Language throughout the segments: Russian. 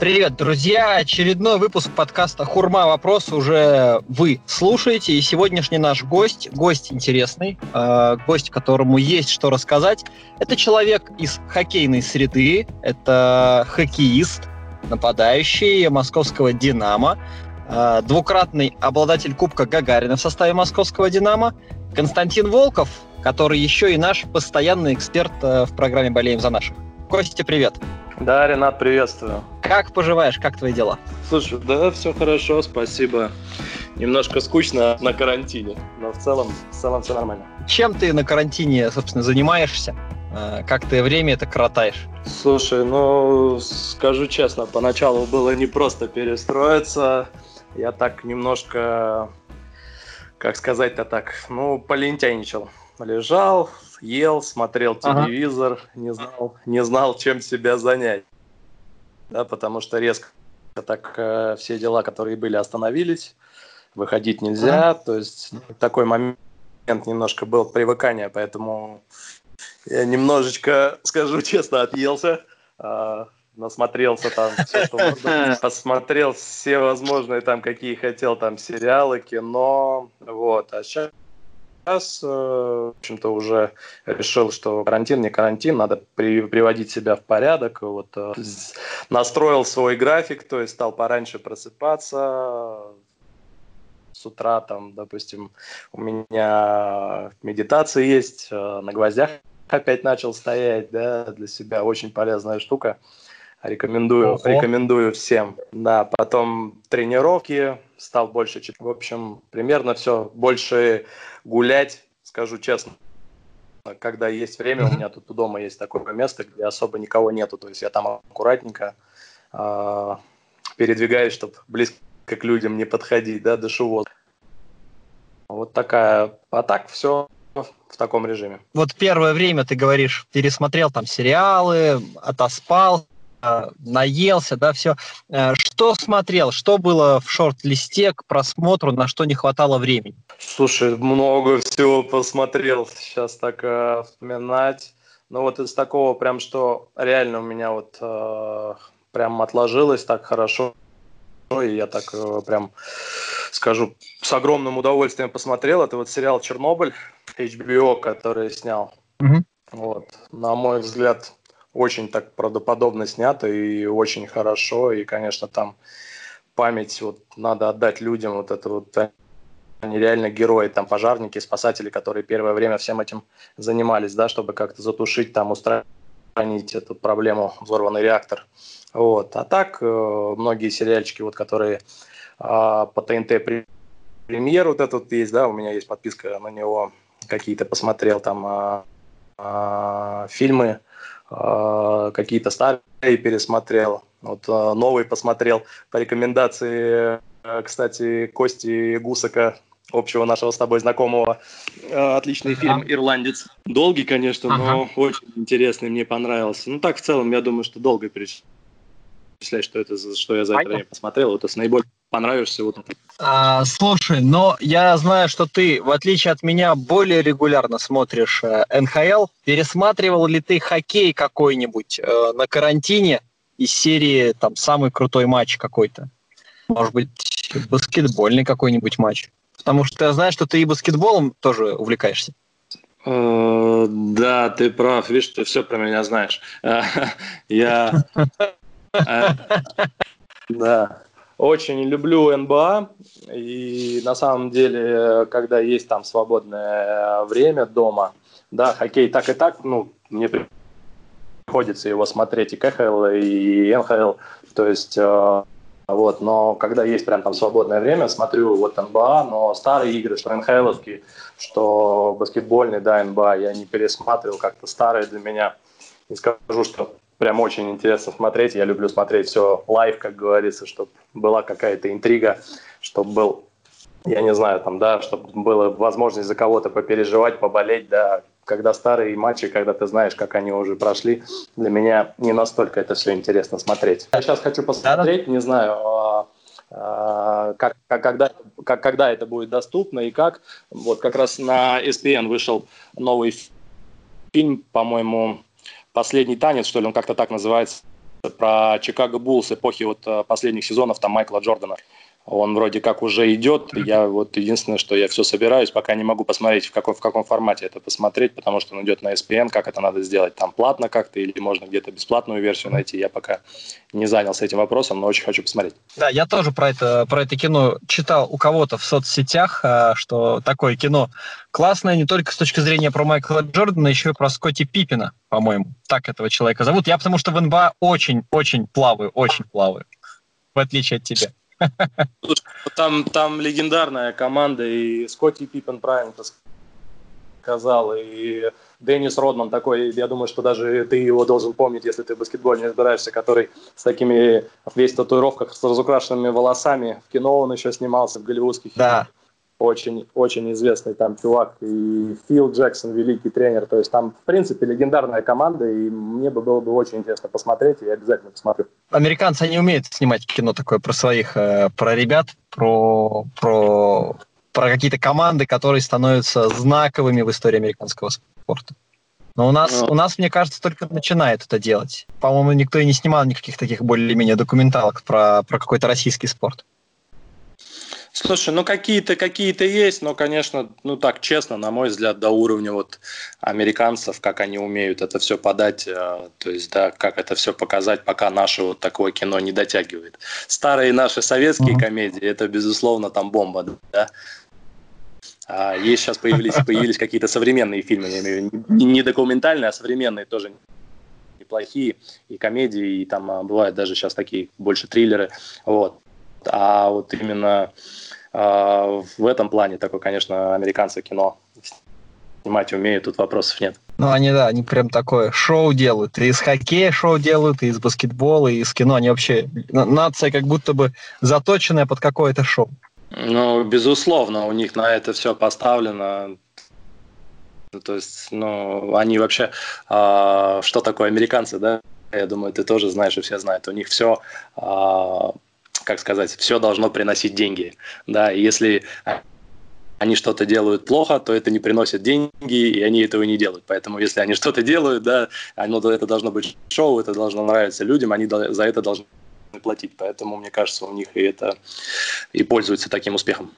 Привет, друзья! Очередной выпуск подкаста «Хурма. Вопрос» уже вы слушаете. И сегодняшний наш гость, гость интересный, э, гость, которому есть что рассказать, это человек из хоккейной среды, это хоккеист, нападающий московского «Динамо», э, двукратный обладатель Кубка Гагарина в составе московского «Динамо», Константин Волков, который еще и наш постоянный эксперт э, в программе «Болеем за наших». Костя, привет! Да, Ренат, приветствую. Как поживаешь? Как твои дела? Слушай, да, все хорошо, спасибо. Немножко скучно на карантине, но в целом, в целом все нормально. Чем ты на карантине, собственно, занимаешься? А, как ты время это коротаешь? Слушай, ну, скажу честно, поначалу было непросто перестроиться. Я так немножко, как сказать-то так, ну, полентяйничал. Лежал, ел, смотрел телевизор, ага. не знал, не знал, чем себя занять. Да, потому что резко так э, все дела, которые были, остановились. Выходить нельзя. Ага. То есть такой момент немножко был привыкания, поэтому я немножечко, скажу честно, отъелся. Э, насмотрелся там все, что можно. Посмотрел все возможные там, какие хотел, там сериалы, кино. Вот. А сейчас сейчас, э, в общем-то, уже решил, что карантин не карантин, надо при, приводить себя в порядок. Вот, э, настроил свой график, то есть стал пораньше просыпаться, с утра, там, допустим, у меня медитация есть, э, на гвоздях опять начал стоять, да, для себя очень полезная штука. Рекомендую, Ого. рекомендую всем. Да, потом тренировки, стал больше, в общем, примерно все, больше гулять, скажу честно. Когда есть время, у меня тут у дома есть такое место, где особо никого нету, то есть я там аккуратненько э, передвигаюсь, чтобы близко к людям не подходить, да, дышу вот. Вот такая, а так все в таком режиме. Вот первое время ты говоришь, пересмотрел там сериалы, отоспал, наелся, да, все. Э, что смотрел, что было в шорт-листе к просмотру, на что не хватало времени? Слушай, много всего посмотрел, сейчас так э, вспоминать. Но вот из такого прям, что реально у меня вот э, прям отложилось так хорошо, и я так э, прям скажу, с огромным удовольствием посмотрел. Это вот сериал «Чернобыль» HBO, который снял. Угу. Вот, на мой взгляд, очень так правдоподобно снято и очень хорошо. И, конечно, там память вот надо отдать людям вот это вот они реально герои, там пожарники, спасатели, которые первое время всем этим занимались, да, чтобы как-то затушить, там устранить эту проблему, взорванный реактор. Вот. А так, э, многие сериальчики, вот, которые э, по ТНТ премьер вот этот есть, да, у меня есть подписка на него, какие-то посмотрел там э, э, фильмы, какие-то старые пересмотрел, вот а, новый посмотрел по рекомендации, э, кстати, Кости Гусака, общего нашего с тобой знакомого. Э, отличный ага. фильм «Ирландец». Долгий, конечно, ага. но очень интересный, мне понравился. Ну так, в целом, я думаю, что долго перечислять, что это, что я за это время посмотрел. Это с наиболее понравишься вот это. А, слушай, но я знаю, что ты, в отличие от меня, более регулярно смотришь э, НХЛ. Пересматривал ли ты хоккей какой-нибудь э, на карантине из серии там самый крутой матч какой-то? Может быть, баскетбольный какой-нибудь матч? Потому что я знаю, что ты и баскетболом тоже увлекаешься. Э, да, ты прав. Видишь, ты все про меня знаешь. Я... Да. Очень люблю НБА, и на самом деле, когда есть там свободное время дома, да, хоккей так и так, ну, мне приходится его смотреть и КХЛ, и НХЛ, то есть, э, вот, но когда есть прям там свободное время, смотрю вот НБА, но старые игры, что НХЛовские, что баскетбольные, да, НБА, я не пересматривал как-то старые для меня, не скажу, что прям очень интересно смотреть. Я люблю смотреть все live, как говорится, чтобы была какая-то интрига, чтобы был, я не знаю, там, да, чтобы была возможность за кого-то попереживать, поболеть, да, когда старые матчи, когда ты знаешь, как они уже прошли, для меня не настолько это все интересно смотреть. Я сейчас хочу посмотреть, не знаю, а, а, как, как, когда, как, когда это будет доступно и как. Вот как раз на ESPN вышел новый фильм, по-моему, «Последний танец», что ли, он как-то так называется. про Чикаго Буллс эпохи вот э, последних сезонов там Майкла Джордана. Он вроде как уже идет. Я вот единственное, что я все собираюсь, пока не могу посмотреть, в каком, в каком формате это посмотреть, потому что он идет на SPN, как это надо сделать, там платно как-то или можно где-то бесплатную версию найти. Я пока не занялся этим вопросом, но очень хочу посмотреть. Да, я тоже про это, про это кино читал у кого-то в соцсетях, э, что такое кино классное не только с точки зрения про Майкла Джордана, еще и про Скотти Пиппина, по-моему. Так этого человека зовут. Я потому что в НБА очень-очень плаваю, очень плаваю, в отличие от тебя. Там, там легендарная команда, и Скотти Пиппен правильно сказал, и Деннис Родман такой, я думаю, что даже ты его должен помнить, если ты в баскетболе не разбираешься, который с такими весь в татуировках, с разукрашенными волосами. В кино он еще снимался, в голливудских да. фильмах очень, очень известный там чувак, и Фил Джексон, великий тренер. То есть там, в принципе, легендарная команда, и мне бы было бы очень интересно посмотреть, и я обязательно посмотрю. Американцы, они умеют снимать кино такое про своих, э, про ребят, про, про, про какие-то команды, которые становятся знаковыми в истории американского спорта. Но у нас, у нас, мне кажется, только начинает это делать. По-моему, никто и не снимал никаких таких более-менее документалок про, про какой-то российский спорт. Слушай, ну какие-то какие-то есть, но, конечно, ну так честно, на мой взгляд, до уровня вот американцев, как они умеют это все подать, э, то есть да, как это все показать, пока наше вот такое кино не дотягивает. Старые наши советские mm-hmm. комедии, это безусловно там бомба, да. А есть сейчас появились появились какие-то современные фильмы, я имею в виду не документальные, а современные тоже неплохие и комедии, и там а, бывают даже сейчас такие больше триллеры, вот. А вот именно э, в этом плане такое, конечно, американцы кино снимать умеют, тут вопросов нет. Ну, они, да, они прям такое шоу делают. И из хоккея шоу делают, и из баскетбола, и из кино. Они вообще... Нация как будто бы заточенная под какое-то шоу. Ну, безусловно, у них на это все поставлено. То есть, ну, они вообще... А, что такое американцы, да? Я думаю, ты тоже знаешь, и все знают. У них все а, как сказать, все должно приносить деньги. Да, и если они что-то делают плохо, то это не приносит деньги, и они этого не делают. Поэтому если они что-то делают, да, оно, это должно быть шоу, это должно нравиться людям, они за это должны платить. Поэтому, мне кажется, у них и это и пользуется таким успехом.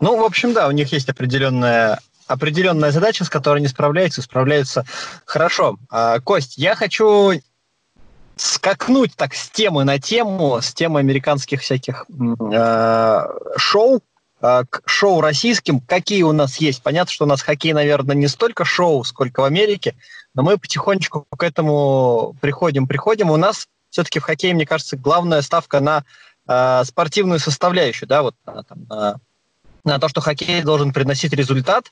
Ну, в общем, да, у них есть определенная определенная задача, с которой они справляются, справляются хорошо. А, Кость, я хочу скакнуть так с темы на тему, с темы американских всяких э, шоу, э, к шоу российским, какие у нас есть. Понятно, что у нас хоккей, наверное, не столько шоу, сколько в Америке, но мы потихонечку к этому приходим, приходим. У нас все-таки в хоккее, мне кажется, главная ставка на э, спортивную составляющую, да, вот на, там, на на то, что хоккей должен приносить результат,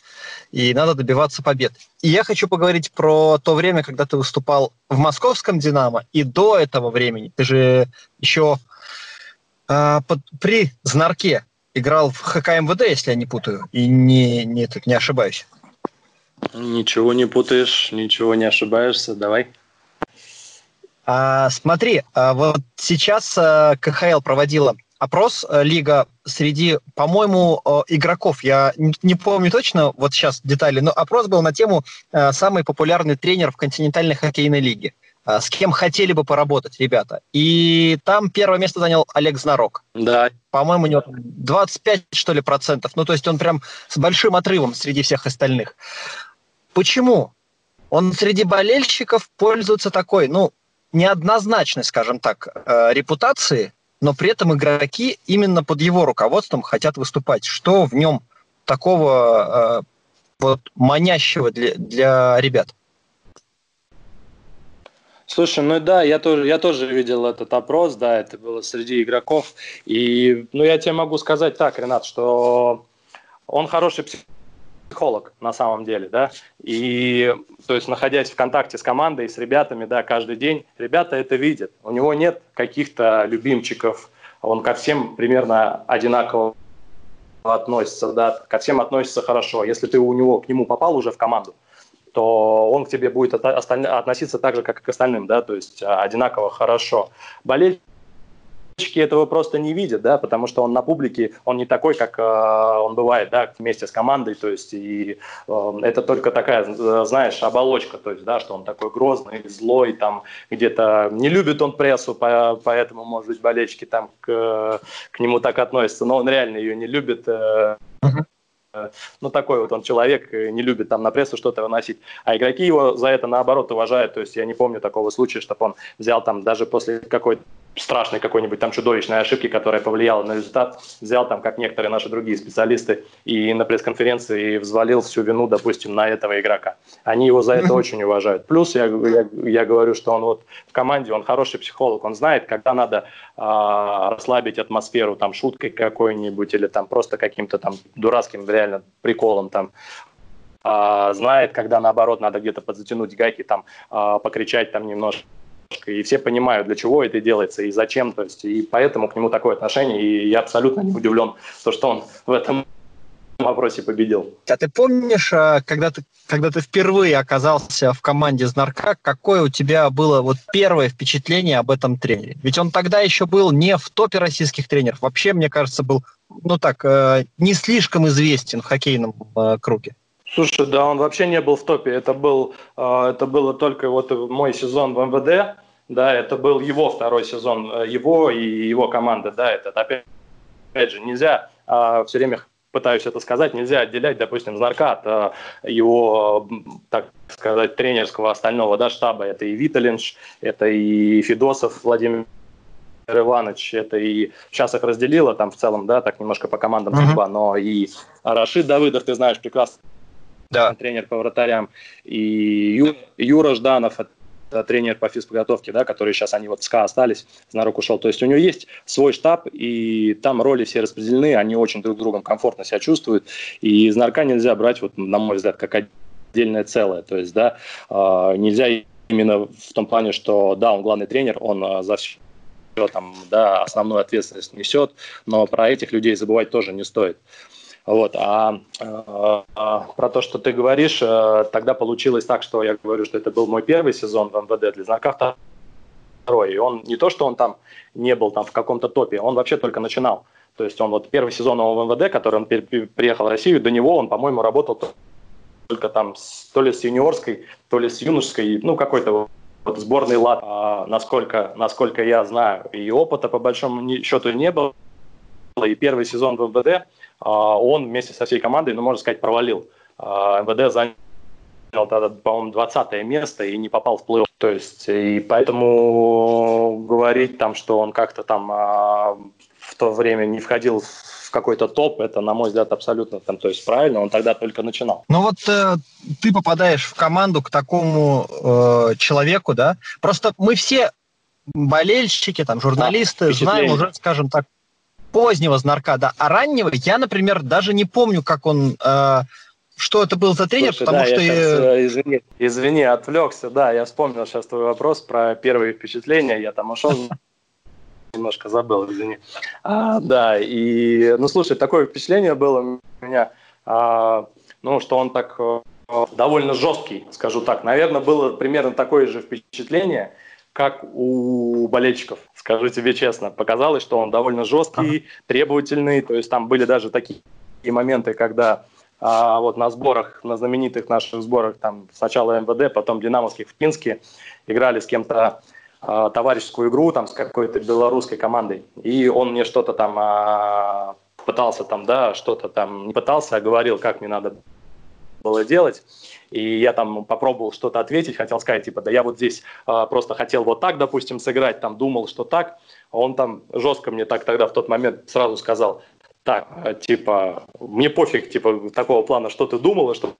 и надо добиваться побед. И я хочу поговорить про то время, когда ты выступал в московском «Динамо», и до этого времени. Ты же еще э, под, при «Знарке» играл в ХК МВД, если я не путаю, и не, не, тут не ошибаюсь. Ничего не путаешь, ничего не ошибаешься, давай. А, смотри, а вот сейчас а, КХЛ проводила опрос э, лига среди, по-моему, э, игроков. Я не помню точно вот сейчас детали, но опрос был на тему э, самый популярный тренер в континентальной хоккейной лиге. С кем хотели бы поработать ребята. И там первое место занял Олег Знарок. Да. По-моему, у него 25, что ли, процентов. Ну, то есть он прям с большим отрывом среди всех остальных. Почему? Он среди болельщиков пользуется такой, ну, неоднозначной, скажем так, репутацией, но при этом игроки именно под его руководством хотят выступать. Что в нем такого э, вот манящего для, для ребят? Слушай, ну да, я тоже, я тоже видел этот опрос, да, это было среди игроков. И, ну, я тебе могу сказать так, Ренат, что он хороший психолог психолог на самом деле, да, и, то есть, находясь в контакте с командой, с ребятами, да, каждый день, ребята это видят. У него нет каких-то любимчиков, он ко всем примерно одинаково относится, да, ко всем относится хорошо. Если ты у него, к нему попал уже в команду, то он к тебе будет относиться так же, как и к остальным, да, то есть а, одинаково хорошо. Болельщики этого просто не видят, да, потому что он на публике, он не такой, как э, он бывает, да, вместе с командой, то есть и э, это только такая, знаешь, оболочка, то есть, да, что он такой грозный, злой, там где-то не любит он прессу, по, поэтому, может быть, болельщики там к, к нему так относятся, но он реально ее не любит. Э, uh-huh ну, такой вот он человек, не любит там на прессу что-то выносить. А игроки его за это, наоборот, уважают. То есть я не помню такого случая, чтобы он взял там даже после какой-то страшной какой-нибудь там чудовищной ошибки, которая повлияла на результат, взял там, как некоторые наши другие специалисты, и на пресс-конференции взвалил всю вину, допустим, на этого игрока. Они его за это очень уважают. Плюс я, я, я говорю, что он вот в команде, он хороший психолог, он знает, когда надо а, расслабить атмосферу там шуткой какой-нибудь или там просто каким-то там дурацким реально приколом там а, знает, когда наоборот надо где-то подзатянуть гайки, там, а, покричать там немножко и все понимают, для чего это делается и зачем, то есть, и поэтому к нему такое отношение, и я абсолютно не удивлен, то, что он в этом вопросе победил. А ты помнишь, а, когда ты, когда ты впервые оказался в команде Знарка, какое у тебя было вот первое впечатление об этом тренере? Ведь он тогда еще был не в топе российских тренеров, вообще, мне кажется, был, ну так, э, не слишком известен в хоккейном э, круге. Слушай, да, он вообще не был в топе. Это был, э, это было только вот мой сезон в МВД, да, это был его второй сезон, э, его и его команды, да, это опять, опять же нельзя а, все время пытаюсь это сказать, нельзя отделять, допустим, Знарка от а, его, так сказать, тренерского остального да, штаба. Это и Виталинш, это и Федосов Владимир Иванович, это и сейчас их разделило там в целом, да, так немножко по командам судьба, uh-huh. но и Рашид Давыдов, ты знаешь прекрасно, да. тренер по вратарям, и Ю, Юра Жданов, тренер по физподготовке, да, который сейчас они вот СКА остались, Знарок ушел. То есть у него есть свой штаб, и там роли все распределены, они очень друг с другом комфортно себя чувствуют. И Знарка нельзя брать, вот, на мой взгляд, как отдельное целое. То есть, да, а, нельзя именно в том плане, что, да, он главный тренер, он а, за все там, да, основную ответственность несет, но про этих людей забывать тоже не стоит. Вот. А, а, а про то, что ты говоришь, а, тогда получилось так, что я говорю, что это был мой первый сезон в МВД для знака второй. И он не то, что он там не был там в каком-то топе, он вообще только начинал. То есть он вот первый сезон в МВД, который он приехал в Россию, до него он, по-моему, работал только там с, то ли с юниорской, то ли с юношеской, ну какой-то вот сборный лад, а, насколько, насколько я знаю. И опыта по большому счету не было. И первый сезон в МВД – он вместе со всей командой, ну, можно сказать, провалил. А, МВД занял тогда, по-моему, 20 место и не попал в плей-офф. То есть, и поэтому говорить там, что он как-то там а, в то время не входил в какой-то топ, это, на мой взгляд, абсолютно там, то есть правильно, он тогда только начинал. Ну вот э, ты попадаешь в команду к такому э, человеку, да? Просто мы все болельщики, там, журналисты, да, знаем уже, скажем так, позднего знарка, да, а раннего я, например, даже не помню, как он... Э, что это был за тренер, Слушай, потому да, что... Я сейчас, э, извини, извини, отвлекся, да, я вспомнил сейчас твой вопрос про первые впечатления, я там ушел, немножко забыл, извини. А, да, и, ну, слушай, такое впечатление было у меня, а, ну, что он так э, довольно жесткий, скажу так. Наверное, было примерно такое же впечатление, как у болельщиков, скажу тебе честно. Показалось, что он довольно жесткий, требовательный, то есть там были даже такие моменты, когда а, вот на сборах, на знаменитых наших сборах, там сначала МВД, потом Динамовских в Пинске, играли с кем-то а, товарищескую игру, там с какой-то белорусской командой, и он мне что-то там а, пытался там, да, что-то там, не пытался, а говорил, как мне надо было делать. И я там попробовал что-то ответить, хотел сказать, типа, да я вот здесь а, просто хотел вот так, допустим, сыграть, там думал, что так. А он там жестко мне так тогда в тот момент сразу сказал, так, а, типа, мне пофиг, типа, такого плана, что ты думала, что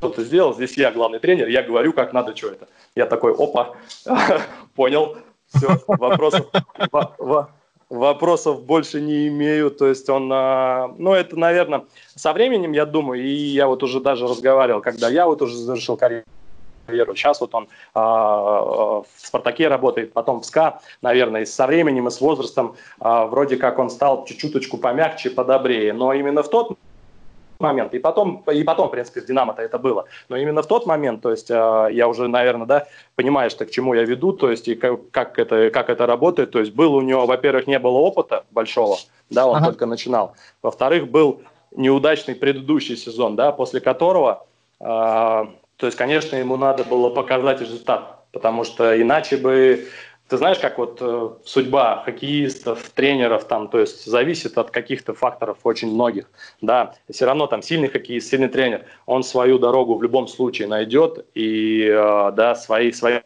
что ты сделал, здесь я главный тренер, я говорю, как надо, что это. Я такой, опа, понял, все, вопросов, вопросов больше не имею. То есть он, а, ну, это, наверное, со временем, я думаю, и я вот уже даже разговаривал, когда я вот уже завершил карьеру, Сейчас вот он э, в «Спартаке» работает, потом в «СКА», наверное, и со временем, и с возрастом э, вроде как он стал чуть-чуточку помягче, подобрее. Но именно в тот момент, и потом, и потом, в принципе, в «Динамо»-то это было. Но именно в тот момент, то есть э, я уже, наверное, да, понимаешь, что к чему я веду, то есть и как, как, это, как это работает. То есть был у него, во-первых, не было опыта большого, да, он ага. только начинал. Во-вторых, был неудачный предыдущий сезон, да, после которого, э, то есть, конечно, ему надо было показать результат, потому что иначе бы ты знаешь, как вот э, судьба хоккеистов, тренеров, там, то есть зависит от каких-то факторов очень многих, да, все равно там сильный хоккеист, сильный тренер, он свою дорогу в любом случае найдет и, э, да, свои, свои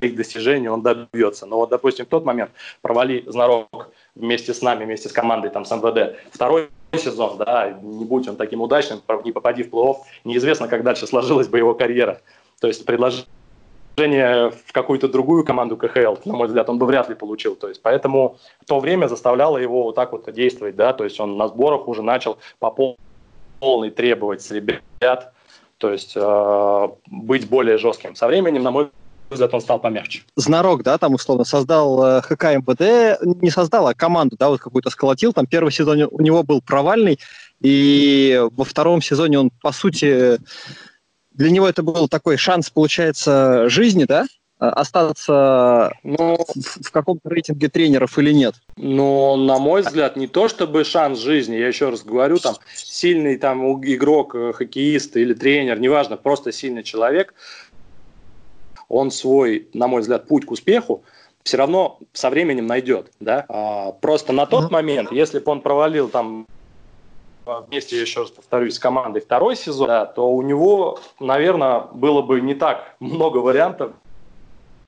достижений он добьется. Но вот, допустим, в тот момент провали Знарок вместе с нами, вместе с командой, там, с МВД, второй сезон, да, не будь он таким удачным, не попади в плей-офф, неизвестно, как дальше сложилась бы его карьера. То есть предложение в какую-то другую команду КХЛ, на мой взгляд, он бы вряд ли получил. То есть, поэтому то время заставляло его вот так вот действовать, да, то есть он на сборах уже начал по полной требовать с ребят, то есть э, быть более жестким. Со временем, на мой взгляд, он стал помягче. Знарок, да, там условно создал э, ХК МВД, не создал, а команду, да, вот какую-то сколотил. Там первый сезон у него был провальный, и во втором сезоне он, по сути, для него это был такой шанс, получается, жизни, да? А, остаться ну, в, в каком-то рейтинге тренеров или нет? Ну, на мой взгляд, не то чтобы шанс жизни, я еще раз говорю, там сильный там игрок, э, хоккеист или тренер, неважно, просто сильный человек, он свой, на мой взгляд, путь к успеху все равно со временем найдет, да. А, просто на тот момент, если бы он провалил там вместе, еще раз повторюсь, с командой второй сезон, да, то у него, наверное, было бы не так много вариантов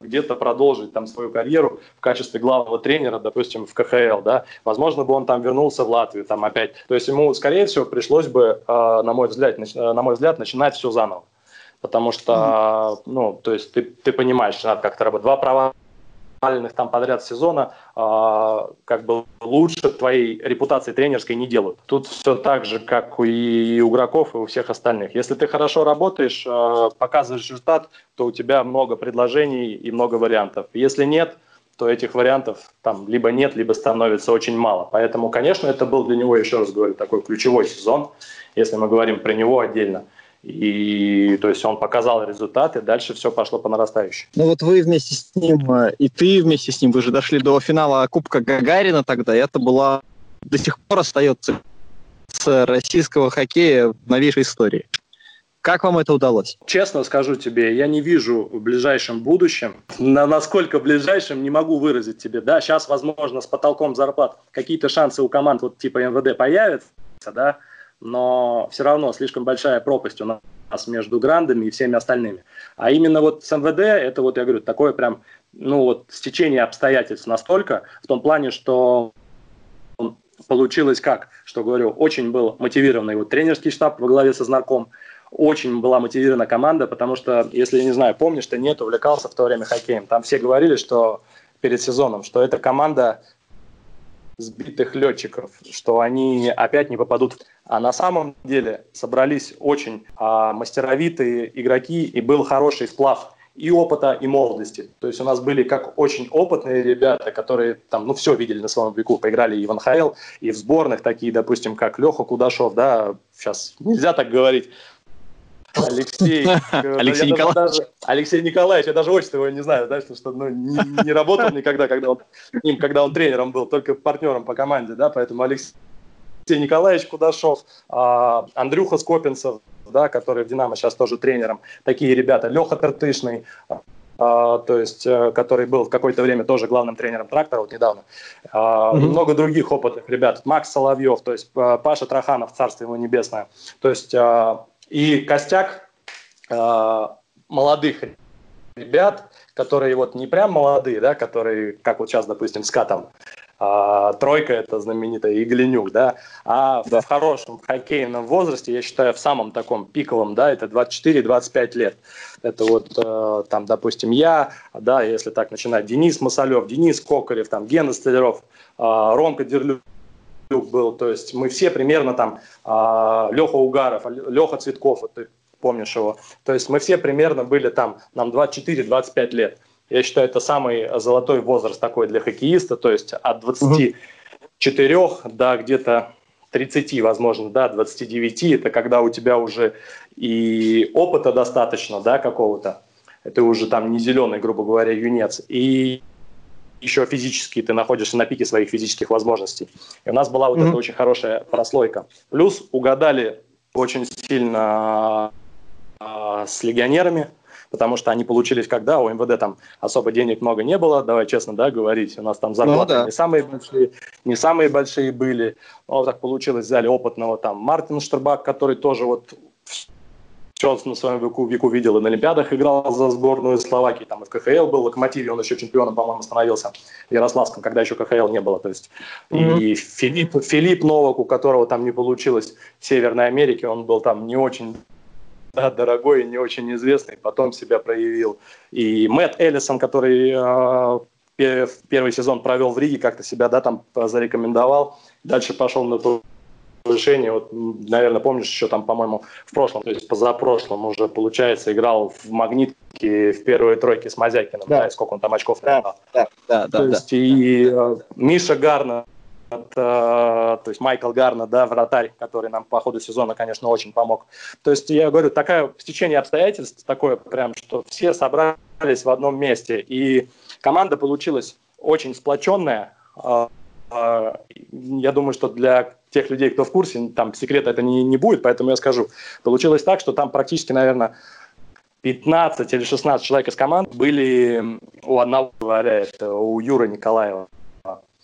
где-то продолжить там свою карьеру в качестве главного тренера, допустим, в КХЛ, да, возможно бы он там вернулся в Латвию, там опять, то есть ему, скорее всего, пришлось бы, э, на мой взгляд, на мой взгляд, начинать все заново, потому что, ну, то есть ты, ты понимаешь, надо как-то работать, два права провальных там подряд сезона э, как бы лучше твоей репутации тренерской не делают. Тут все так же, как и у игроков, и у всех остальных. Если ты хорошо работаешь, э, показываешь результат, то у тебя много предложений и много вариантов. Если нет, то этих вариантов там либо нет, либо становится очень мало. Поэтому, конечно, это был для него, еще раз говорю, такой ключевой сезон, если мы говорим про него отдельно. И то есть он показал результаты, дальше все пошло по нарастающей. Ну вот вы вместе с ним, э, и ты вместе с ним, вы же дошли до финала Кубка Гагарина тогда, и это была до сих пор остается с российского хоккея в новейшей истории. Как вам это удалось? Честно скажу тебе, я не вижу в ближайшем будущем, на насколько ближайшем не могу выразить тебе. Да, сейчас, возможно, с потолком зарплат какие-то шансы у команд вот типа МВД появятся, да, но все равно слишком большая пропасть у нас между грандами и всеми остальными. А именно вот с МВД, это вот, я говорю, такое прям, ну вот, стечение обстоятельств настолько, в том плане, что получилось как, что говорю, очень был мотивированный вот тренерский штаб во главе со знаком, очень была мотивирована команда, потому что, если, не знаю, помнишь, ты нет, увлекался в то время хоккеем, там все говорили, что перед сезоном, что эта команда сбитых летчиков, что они опять не попадут. А на самом деле собрались очень а, мастеровитые игроки и был хороший сплав и опыта, и молодости. То есть у нас были как очень опытные ребята, которые там, ну, все видели на своем веку, поиграли и в НХЛ, и в сборных, такие, допустим, как Леха Кудашов, да, сейчас нельзя так говорить, Алексей. Алексей Николаевич. Алексей Николаевич, я даже отчество его не знаю, да, что, что ну, не, не работал никогда, когда он, ним, когда он тренером был, только партнером по команде, да, поэтому Алексей Николаевич Кудашов, а, Андрюха Скопинцев, да, который в «Динамо» сейчас тоже тренером, такие ребята, Леха Тартышный, Uh, то есть, uh, который был в какое-то время тоже главным тренером трактора, вот недавно. Uh, mm-hmm. Много других опытных ребят. Макс Соловьев, то есть Паша Траханов, царство его небесное. То есть и костяк э, молодых ребят, которые вот не прям молодые, да, которые, как вот сейчас, допустим, с Катом, а, тройка это знаменитая Игленюк, да, а да. в хорошем хоккейном возрасте, я считаю, в самом таком пиковом, да, это 24-25 лет. Это вот э, там, допустим, я, да, если так начинать, Денис Масалев, Денис Кокарев, там, Гена Столяров, э, Ромка Дерлюк, был, то есть мы все примерно там, а, Леха Угаров, Леха Цветков, ты помнишь его, то есть мы все примерно были там, нам 24-25 лет. Я считаю, это самый золотой возраст такой для хоккеиста, то есть от 24 угу. до где-то 30, возможно, да, 29, это когда у тебя уже и опыта достаточно, да, какого-то, ты уже там не зеленый, грубо говоря, юнец, и еще физически ты находишься на пике своих физических возможностей. И у нас была вот mm-hmm. эта очень хорошая прослойка. Плюс угадали очень сильно э, с легионерами, потому что они получились когда у МВД там особо денег много не было, давай честно, да, говорить, у нас там зарплаты ну, да. не самые большие, не самые большие были, но вот так получилось, взяли опытного там Мартин Штербак, который тоже вот все на своем веку, веку видел и на Олимпиадах играл за сборную Словакии, там и в КХЛ был, в Локомотиве он еще чемпионом, по-моему, становился в Ярославском, когда еще КХЛ не было, то есть mm-hmm. и Филипп, Филипп Новак, у которого там не получилось в Северной Америке, он был там не очень да, дорогой и не очень известный, потом себя проявил. И Мэтт Эллисон, который э, первый сезон провел в Риге, как-то себя, да, там зарекомендовал, дальше пошел на повышение. Вот, наверное, помнишь, еще там, по-моему, в прошлом, то есть позапрошлом уже, получается, играл в «Магнитке» в первой тройке с Мазякиным, да, да и сколько он там очков да, Да, да, да, то есть да. и э, Миша Гарна это, то есть Майкл Гарна, да, вратарь, который нам по ходу сезона, конечно, очень помог. То есть я говорю, такое стечение обстоятельств, такое прям, что все собрались в одном месте, и команда получилась очень сплоченная. А, я думаю, что для тех людей, кто в курсе, там секрета это не, не будет, поэтому я скажу. Получилось так, что там практически, наверное, 15 или 16 человек из команд были у одного, говоря, это у Юры Николаева.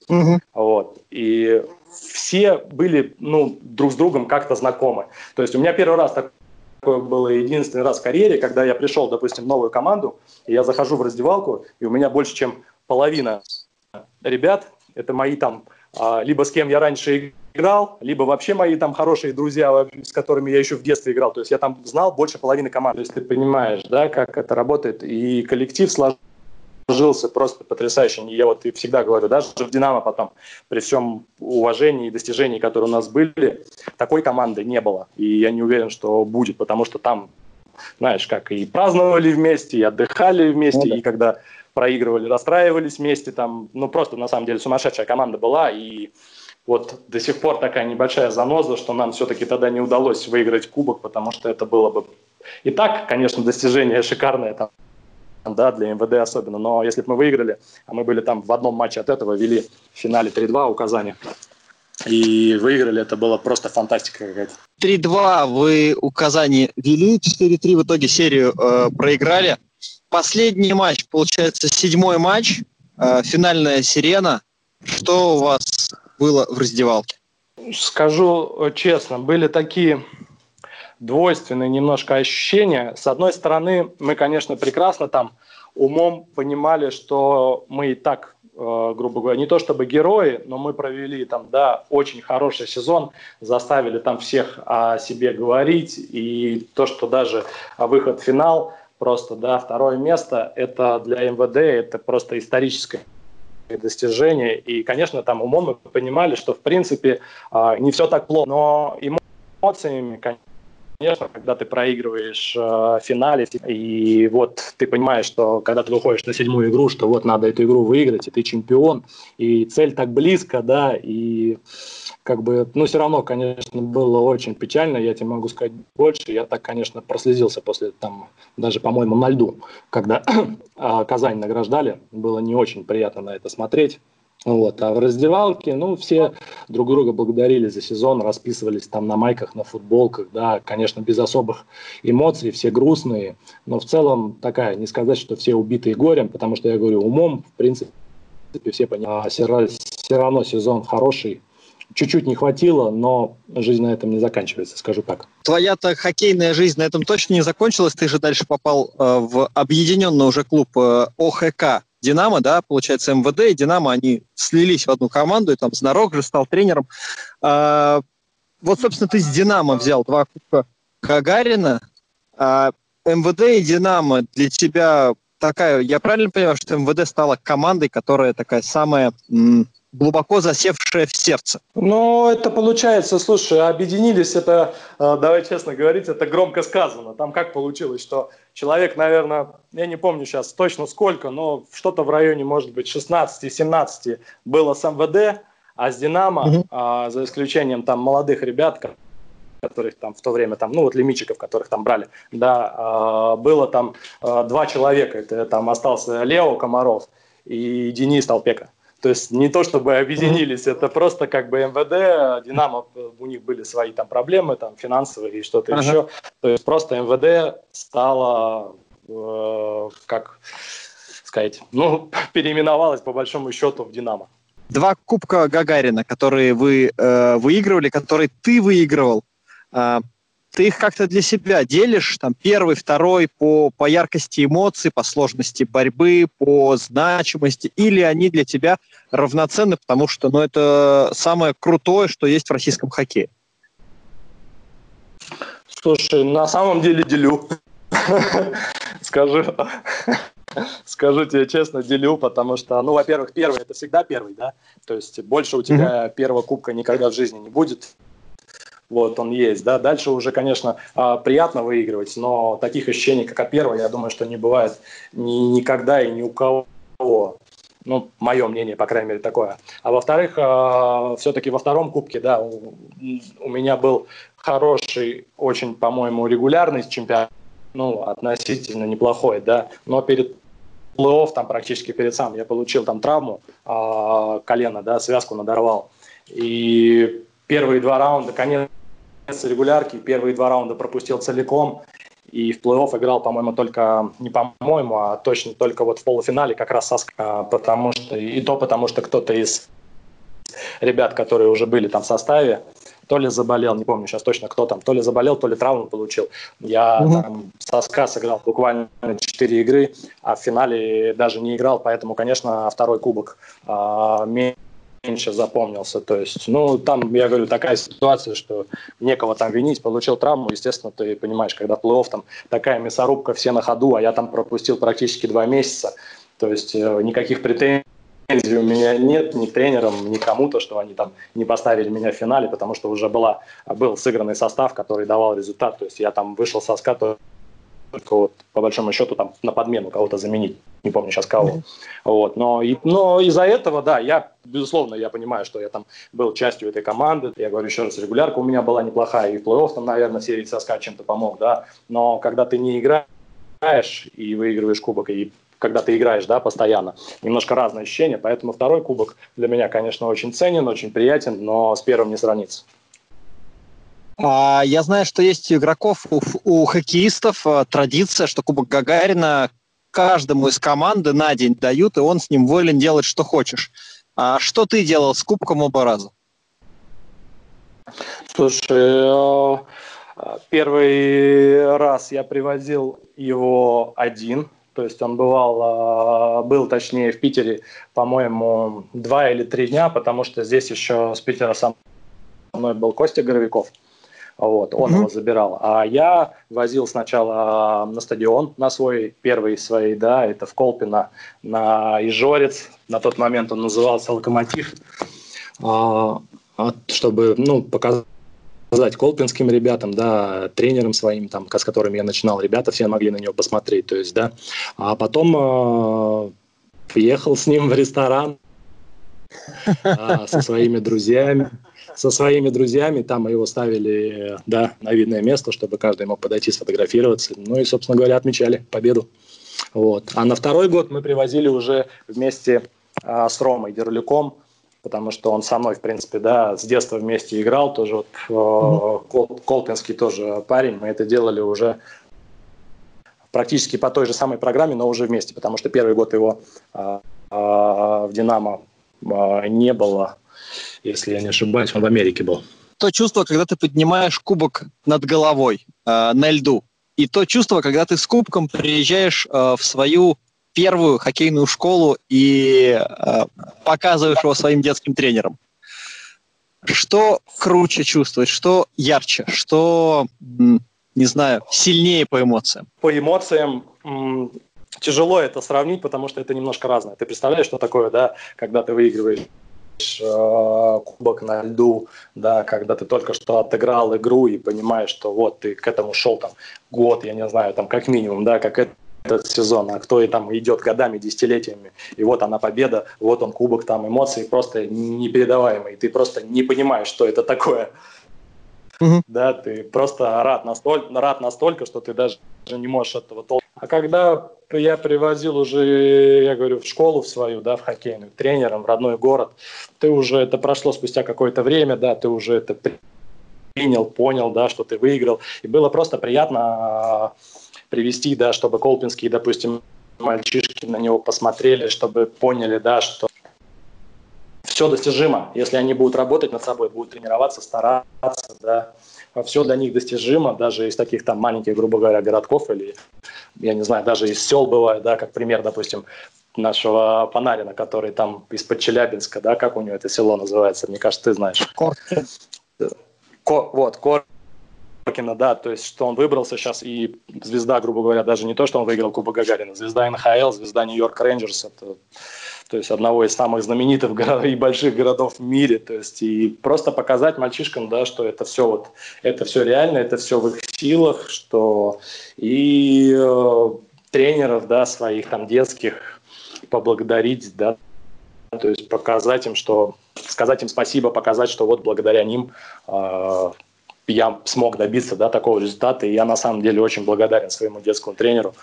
Угу. Вот. И все были ну, друг с другом как-то знакомы. То есть у меня первый раз такое было единственный раз в карьере, когда я пришел, допустим, в новую команду, и я захожу в раздевалку, и у меня больше, чем половина ребят, это мои там, а, либо с кем я раньше играл, либо вообще мои там хорошие друзья, с которыми я еще в детстве играл. То есть я там знал больше половины команды. То есть ты понимаешь, да, как это работает. И коллектив сложился сложился просто потрясающе. Я вот и всегда говорю, даже в «Динамо» потом, при всем уважении и достижении, которые у нас были, такой команды не было. И я не уверен, что будет, потому что там, знаешь, как и праздновали вместе, и отдыхали вместе, ну, да. и когда проигрывали, расстраивались вместе, там, ну, просто, на самом деле, сумасшедшая команда была, и вот до сих пор такая небольшая заноза, что нам все-таки тогда не удалось выиграть кубок, потому что это было бы и так, конечно, достижение шикарное, там, да, для МВД особенно. Но если бы мы выиграли, а мы были там в одном матче от этого, вели в финале 3-2 у Казани, и выиграли, это было просто фантастика какая-то. 3-2 вы у Казани вели, 4-3 в итоге серию э, проиграли. Последний матч, получается, седьмой матч, э, финальная сирена. Что у вас было в раздевалке? Скажу честно, были такие двойственные немножко ощущения. С одной стороны, мы, конечно, прекрасно там умом понимали, что мы и так, э, грубо говоря, не то чтобы герои, но мы провели там, да, очень хороший сезон, заставили там всех о себе говорить, и то, что даже выход в финал, просто, да, второе место, это для МВД, это просто историческое достижение. И, конечно, там умом мы понимали, что, в принципе, э, не все так плохо, но эмоциями, конечно, конечно, когда ты проигрываешь э, финале, и вот ты понимаешь, что когда ты выходишь на седьмую игру, что вот надо эту игру выиграть, и ты чемпион, и цель так близко, да, и как бы, ну, все равно, конечно, было очень печально, я тебе могу сказать больше, я так, конечно, прослезился после, там, даже, по-моему, на льду, когда а, Казань награждали, было не очень приятно на это смотреть, вот. А в раздевалке, ну, все друг друга благодарили за сезон, расписывались там на майках, на футболках, да, конечно, без особых эмоций, все грустные, но в целом такая, не сказать, что все убитые горем, потому что я говорю, умом, в принципе, все понимают, а все равно сезон хороший, чуть-чуть не хватило, но жизнь на этом не заканчивается, скажу так. Твоя-то хоккейная жизнь на этом точно не закончилась, ты же дальше попал э, в объединенный уже клуб э, ОХК Динамо, да, получается, МВД и Динамо, они слились в одну команду, и там Знарок же стал тренером. А, вот, собственно, ты с Динамо взял два кубка Гагарина, а МВД и Динамо для тебя такая, я правильно понимаю, что МВД стала командой, которая такая самая глубоко засевшее в сердце. Ну, это получается, слушай, объединились, это, э, давай честно говорить, это громко сказано. Там как получилось, что человек, наверное, я не помню сейчас точно сколько, но что-то в районе, может быть, 16-17 было с МВД, А с Динамо, угу. а, за исключением там молодых ребят, которых там в то время там, ну вот лимитчиков, которых там брали, да, а, было там а, два человека. Это там остался Лео Комаров и Денис Толпека. То есть не то чтобы объединились, это просто как бы МВД, Динамо, у них были свои там проблемы, там финансовые и что-то ага. еще. То есть просто МВД стало, э, как сказать, ну, переименовалось по большому счету в Динамо. Два кубка Гагарина, которые вы э, выигрывали, которые ты выигрывал, э, ты их как-то для себя делишь, там, первый, второй, по, по яркости эмоций, по сложности борьбы, по значимости, или они для тебя равноценны, потому что, ну, это самое крутое, что есть в российском хоккее? Слушай, на самом деле делю. Скажу. Скажу тебе честно, делю, потому что, ну, во-первых, первый это всегда первый, да, то есть больше у тебя первого кубка никогда в жизни не будет, вот он есть, да. Дальше уже, конечно, а, приятно выигрывать, но таких ощущений, как от первого, я думаю, что не бывает ни, никогда и ни у кого. Ну, мое мнение, по крайней мере, такое. А во-вторых, а, все-таки во втором кубке, да, у, у меня был хороший, очень, по-моему, регулярный чемпионат, ну, относительно неплохой, да, но перед плей-офф, там практически перед сам, я получил там травму э, колена, да, связку надорвал. И первые два раунда, конец регулярки, первые два раунда пропустил целиком, и в плей-офф играл, по-моему, только, не по-моему, а точно только вот в полуфинале как раз со потому что, и то потому что кто-то из ребят, которые уже были там в составе, то ли заболел, не помню сейчас точно кто там, то ли заболел, то ли травму получил. Я угу. там со СКА сыграл буквально 4 игры, а в финале даже не играл, поэтому, конечно, второй кубок а, меньше запомнился. То есть, ну, там, я говорю, такая ситуация, что некого там винить, получил травму, естественно, ты понимаешь, когда плей-офф, там такая мясорубка, все на ходу, а я там пропустил практически два месяца, то есть э, никаких претензий у меня нет ни к тренерам, ни кому-то, что они там не поставили меня в финале, потому что уже была, был сыгранный состав, который давал результат. То есть я там вышел со ска только вот, по большому счету там на подмену кого-то заменить. Не помню сейчас кого. Mm-hmm. Вот. Но, и, но из-за этого, да, я, безусловно, я понимаю, что я там был частью этой команды. Я говорю еще раз, регулярка у меня была неплохая. И в плей-офф там, наверное, серии соска чем-то помог, да. Но когда ты не играешь и выигрываешь кубок, и когда ты играешь, да, постоянно. Немножко разное ощущение, поэтому второй кубок для меня, конечно, очень ценен, очень приятен, но с первым не сравнится. А, я знаю, что есть у игроков, у, у хоккеистов а, традиция, что Кубок Гагарина каждому из команды на день дают, и он с ним волен делать, что хочешь. А что ты делал с Кубком оба раза? Слушай, э, первый раз я привозил его один, то есть он бывал, а, был точнее в Питере, по-моему, два или три дня, потому что здесь еще с Питера со мной был Костя Горовиков. Вот, он mm-hmm. его забирал. А я возил сначала а, на стадион, на свой первый своей, да, это в Колпино, на Ижорец. На тот момент он назывался «Локомотив», а, чтобы, ну, показать сказать колпинским ребятам, да, тренерам своим, там, с которыми я начинал, ребята все могли на него посмотреть, то есть, да. А потом э, приехал с ним в ресторан э, со своими друзьями, со своими друзьями, там мы его ставили, да, на видное место, чтобы каждый мог подойти сфотографироваться, ну и, собственно говоря, отмечали победу. Вот. А на второй год мы привозили уже вместе э, с Ромой Дерлюком, потому что он со мной, в принципе, да, с детства вместе играл, тоже вот mm-hmm. Колпинский тоже парень, мы это делали уже практически по той же самой программе, но уже вместе, потому что первый год его а, а, в «Динамо» а, не было, если я не ошибаюсь, он в Америке был. То чувство, когда ты поднимаешь кубок над головой э, на льду, и то чувство, когда ты с кубком приезжаешь э, в свою первую хоккейную школу и э, показываешь его своим детским тренерам. Что круче чувствовать, что ярче, что, не знаю, сильнее по эмоциям? По эмоциям тяжело это сравнить, потому что это немножко разное. Ты представляешь, что такое, да, когда ты выигрываешь кубок на льду, да, когда ты только что отыграл игру и понимаешь, что вот ты к этому шел там год, я не знаю, там как минимум, да, как это этот сезон, а кто и там идет годами, десятилетиями, и вот она победа, вот он кубок, там эмоции просто непередаваемые, ты просто не понимаешь, что это такое. Угу. Да, ты просто рад настолько, рад настолько, что ты даже не можешь этого толком. А когда я привозил уже, я говорю, в школу в свою, да, в хоккейную, тренером в родной город, ты уже, это прошло спустя какое-то время, да, ты уже это принял, понял, да, что ты выиграл. И было просто приятно привести, да, чтобы колпинские, допустим, мальчишки на него посмотрели, чтобы поняли, да, что все достижимо. Если они будут работать над собой, будут тренироваться, стараться, да, все для них достижимо, даже из таких там маленьких, грубо говоря, городков или, я не знаю, даже из сел бывает, да, как пример, допустим, нашего Панарина, который там из-под Челябинска, да, как у него это село называется, мне кажется, ты знаешь. Коркин. Ко, вот, Кор, Галкина, да, то есть что он выбрался сейчас, и звезда, грубо говоря, даже не то, что он выиграл Кубок Гагарина, звезда НХЛ, звезда Нью-Йорк Рейнджерс, это то есть одного из самых знаменитых и больших городов в мире, то есть и просто показать мальчишкам, да, что это все вот, это все реально, это все в их силах, что и э, тренеров, да, своих там детских поблагодарить, да, то есть показать им, что сказать им спасибо, показать, что вот благодаря ним э, я смог добиться да, такого результата. И я на самом деле очень благодарен своему детскому тренеру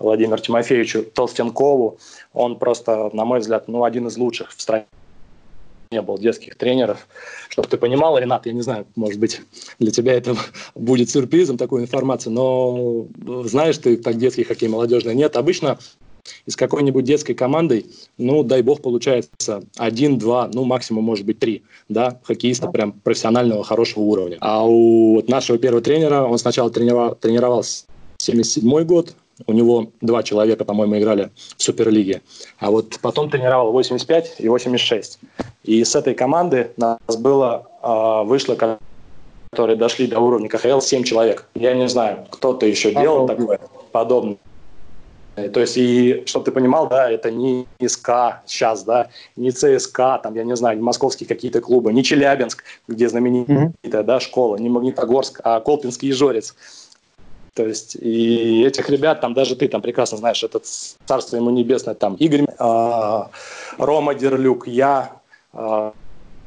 Владимиру Тимофеевичу Толстенкову. Он просто, на мой взгляд, ну, один из лучших в стране не было детских тренеров. Чтобы ты понимал, Ренат, я не знаю, может быть, для тебя это будет сюрпризом, такую информацию, но знаешь ты, так детский хоккей молодежный нет. Обычно и с какой-нибудь детской командой, ну, дай бог, получается один, два, ну, максимум, может быть, три, да, хоккеиста прям профессионального, хорошего уровня. А у нашего первого тренера, он сначала тренировал, тренировал 77 год, у него два человека, по-моему, играли в Суперлиге. А вот потом тренировал 85 и 86. И с этой команды нас было, э, вышло, которые дошли до уровня КХЛ, 7 человек. Я не знаю, кто-то еще делал такое подобное. То есть, и чтобы ты понимал, да, это не СК сейчас, да, не ЦСКА, там, я не знаю, не московские какие-то клубы, не Челябинск, где знаменитая, mm-hmm. да, школа, не Магнитогорск, а Колпинский Ежорец. То есть, и этих ребят, там даже ты там прекрасно знаешь, этот царство ему небесное, там Игорь, э, Рома Дерлюк, я, э,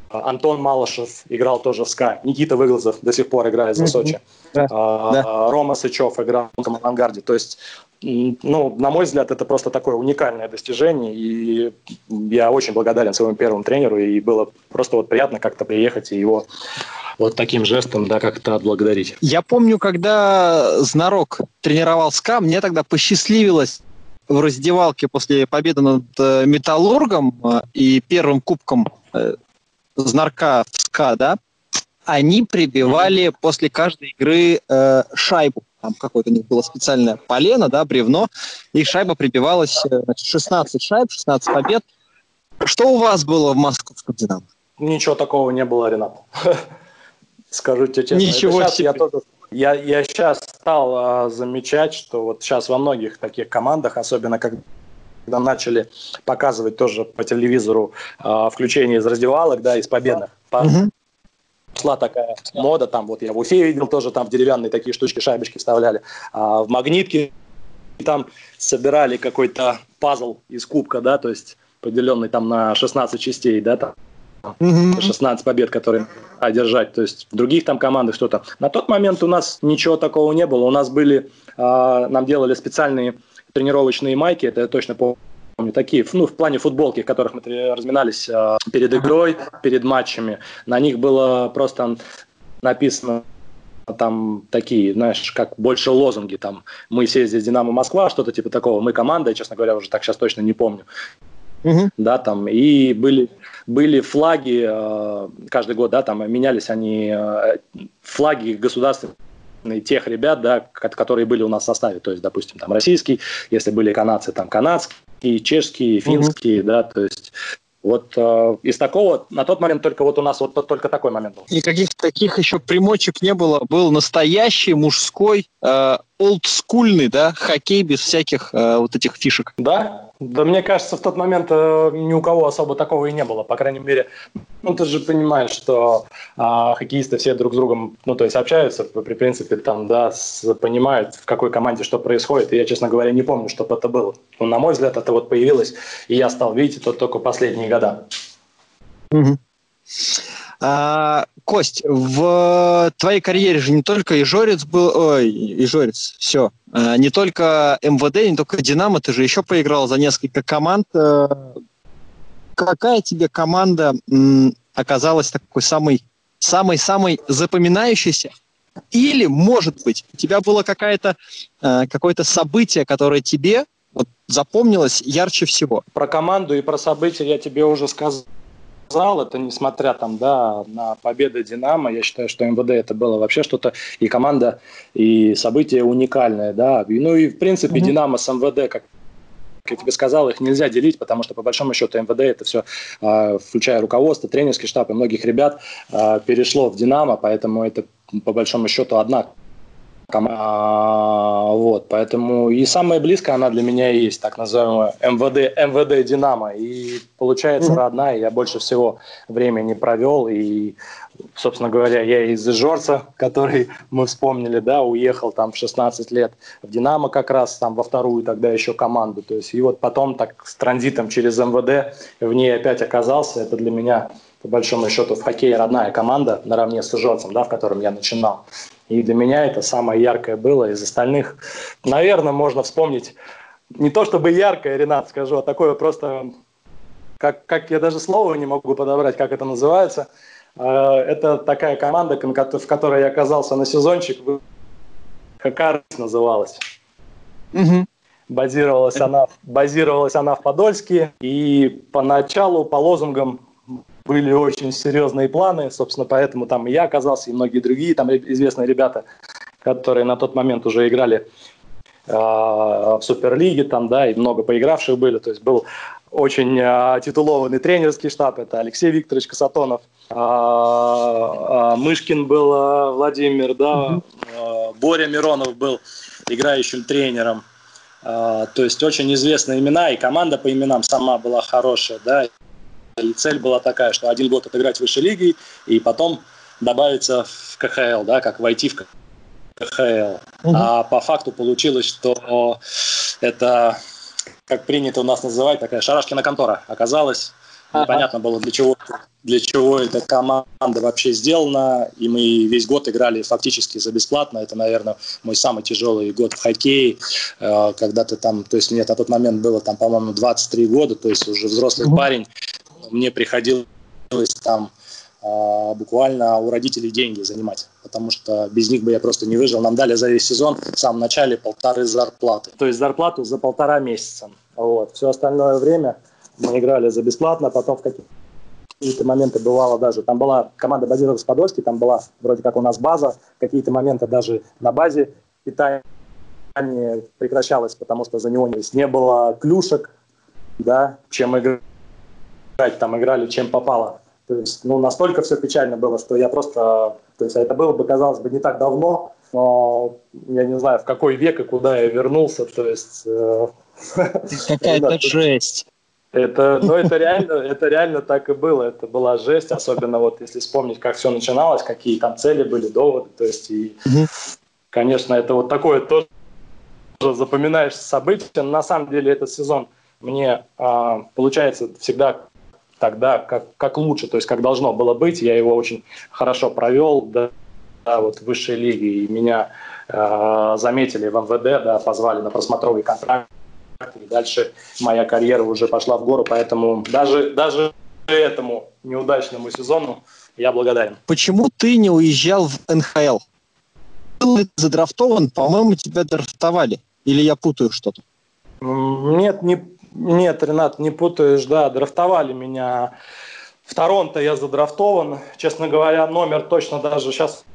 Антон Малышев играл тоже в СКА, Никита Выглазов до сих пор играет за Сочи, mm-hmm. да. Э, да. Рома Сычев играл в авангарде. То есть ну, на мой взгляд, это просто такое уникальное достижение, и я очень благодарен своему первому тренеру, и было просто вот приятно как-то приехать и его вот таким жестом, да, как-то отблагодарить. Я помню, когда Знарок тренировал СКА, мне тогда посчастливилось в раздевалке после победы над э, Металлургом э, и первым кубком э, Знарка в СКА, да, они прибивали после каждой игры э, шайбу там какое-то у них было специальное полено, да, бревно, и шайба прибивалась, значит, 16 шайб, 16 побед. Что у вас было в московском «Динамо»? Ничего такого не было, Ренат. Скажу тебе честно. Ничего себе. Я, тоже, я, я сейчас стал а, замечать, что вот сейчас во многих таких командах, особенно когда начали показывать тоже по телевизору э, включение из раздевалок, да, из победных. Угу шла такая мода, там вот я в Уфе видел тоже, там в деревянные такие штучки, шайбочки вставляли, а в магнитке там собирали какой-то пазл из кубка, да, то есть поделенный там на 16 частей, да, там 16 побед, которые одержать. То есть других там командах что-то. На тот момент у нас ничего такого не было. У нас были, э, нам делали специальные тренировочные майки, это я точно помню помню, такие, ну, в плане футболки, в которых мы разминались э, перед игрой, перед матчами. На них было просто написано там такие, знаешь, как больше лозунги, там, мы все здесь Динамо Москва, что-то типа такого, мы команда, я, честно говоря, уже так сейчас точно не помню. Угу. Да, там, и были, были флаги э, каждый год, да, там менялись они, э, флаги государственные тех ребят, да, которые были у нас в составе, то есть, допустим, там российский, если были канадцы, там канадский, и чешские, финские, угу. да, то есть вот э, из такого на тот момент только вот у нас вот только такой момент был. Никаких таких еще примочек не было. Был настоящий мужской э, олдскульный, да, хоккей без всяких э, вот этих фишек. Да, да, мне кажется, в тот момент э, ни у кого особо такого и не было. По крайней мере, ну ты же понимаешь, что э, хоккеисты все друг с другом, ну то есть общаются, при принципе, там, да, с, понимают, в какой команде что происходит. И я, честно говоря, не помню, чтобы это было. Ну, на мой взгляд, это вот появилось, и я стал видеть это только последние года. Угу. А, Кость, в твоей карьере же не только Ижорец был, ой, Ижорец, все, а, не только МВД, не только Динамо, ты же еще поиграл за несколько команд. Э, какая тебе команда оказалась такой самой, самой-самой запоминающейся? Или, может быть, у тебя было какое-то э, какое-то событие, которое тебе вот, запомнилось ярче всего? Про команду и про события я тебе уже сказал зал, это несмотря там, да, на победы Динамо, я считаю, что МВД это было вообще что-то, и команда, и событие уникальное, да. Ну и, в принципе, mm-hmm. Динамо с МВД, как я тебе сказал, их нельзя делить, потому что, по большому счету, МВД это все, а, включая руководство, тренерский штаб и многих ребят, а, перешло в Динамо, поэтому это, по большому счету, одна а, вот, поэтому и самая близкая она для меня есть, так называемая МВД, МВД Динамо. И получается mm-hmm. родная, я больше всего времени провел. И, собственно говоря, я из Жорца, который мы вспомнили, да, уехал там в 16 лет в Динамо как раз, там во вторую тогда еще команду. То есть, и вот потом так с транзитом через МВД в ней опять оказался. Это для меня по большому счету в хоккее родная команда наравне с Ижорцем, да, в котором я начинал. И для меня это самое яркое было. Из остальных, наверное, можно вспомнить не то чтобы яркое, Ренат, скажу, а такое просто, как, как я даже слова не могу подобрать, как это называется. А, это такая команда, в которой я оказался на сезончик, Хакарс называлась. Угу. Базировалась она, базировалась она в Подольске, и поначалу по лозунгам были очень серьезные планы, собственно, поэтому там и я оказался, и многие другие там известные ребята, которые на тот момент уже играли э, в Суперлиге, там, да, и много поигравших были, то есть был очень э, титулованный тренерский штаб, это Алексей Викторович Касатонов, э, э, Мышкин был э, Владимир, да, э, Боря Миронов был играющим тренером, Uh, то есть очень известные имена, и команда по именам сама была хорошая, да, и цель была такая, что один год отыграть в высшей лиге и потом добавиться в КХЛ, да, как войти в КХЛ. Угу. А по факту получилось, что это, как принято у нас называть, такая шарашкина контора оказалась. Непонятно было, для чего, для чего эта команда вообще сделана. И мы весь год играли фактически за бесплатно. Это, наверное, мой самый тяжелый год в хоккее. Э, когда ты там, то есть мне на тот момент было там, по-моему, 23 года, то есть уже взрослый угу. парень мне приходилось там а, буквально у родителей деньги занимать, потому что без них бы я просто не выжил. Нам дали за весь сезон в самом начале полторы зарплаты. То есть зарплату за полтора месяца. Вот. Все остальное время мы играли за бесплатно, потом в какие-то моменты бывало даже, там была команда базировалась в Подольске, там была вроде как у нас база, какие-то моменты даже на базе питание прекращалось, потому что за него не было клюшек, да, чем играть играть, там играли чем попало. То есть, ну, настолько все печально было, что я просто... То есть, это было бы, казалось бы, не так давно, но я не знаю, в какой век и куда я вернулся, то есть... Э, Какая-то жесть. Это, ну, это реально, это реально так и было. Это была жесть, особенно вот если вспомнить, как все начиналось, какие там цели были, доводы. То есть, и, конечно, это вот такое тоже запоминаешь событие. На самом деле этот сезон мне, а, получается, всегда тогда как, как лучше, то есть как должно было быть. Я его очень хорошо провел да, да, вот в высшей лиге, и меня э, заметили в МВД, да, позвали на просмотровый контракт, и дальше моя карьера уже пошла в гору, поэтому даже, даже этому неудачному сезону я благодарен. Почему ты не уезжал в НХЛ? Был задрафтован, по-моему, тебя драфтовали. Или я путаю что-то? Нет, не, нет, Ренат, не путаешь, да, драфтовали меня в Торонто, я задрафтован. Честно говоря, номер точно даже сейчас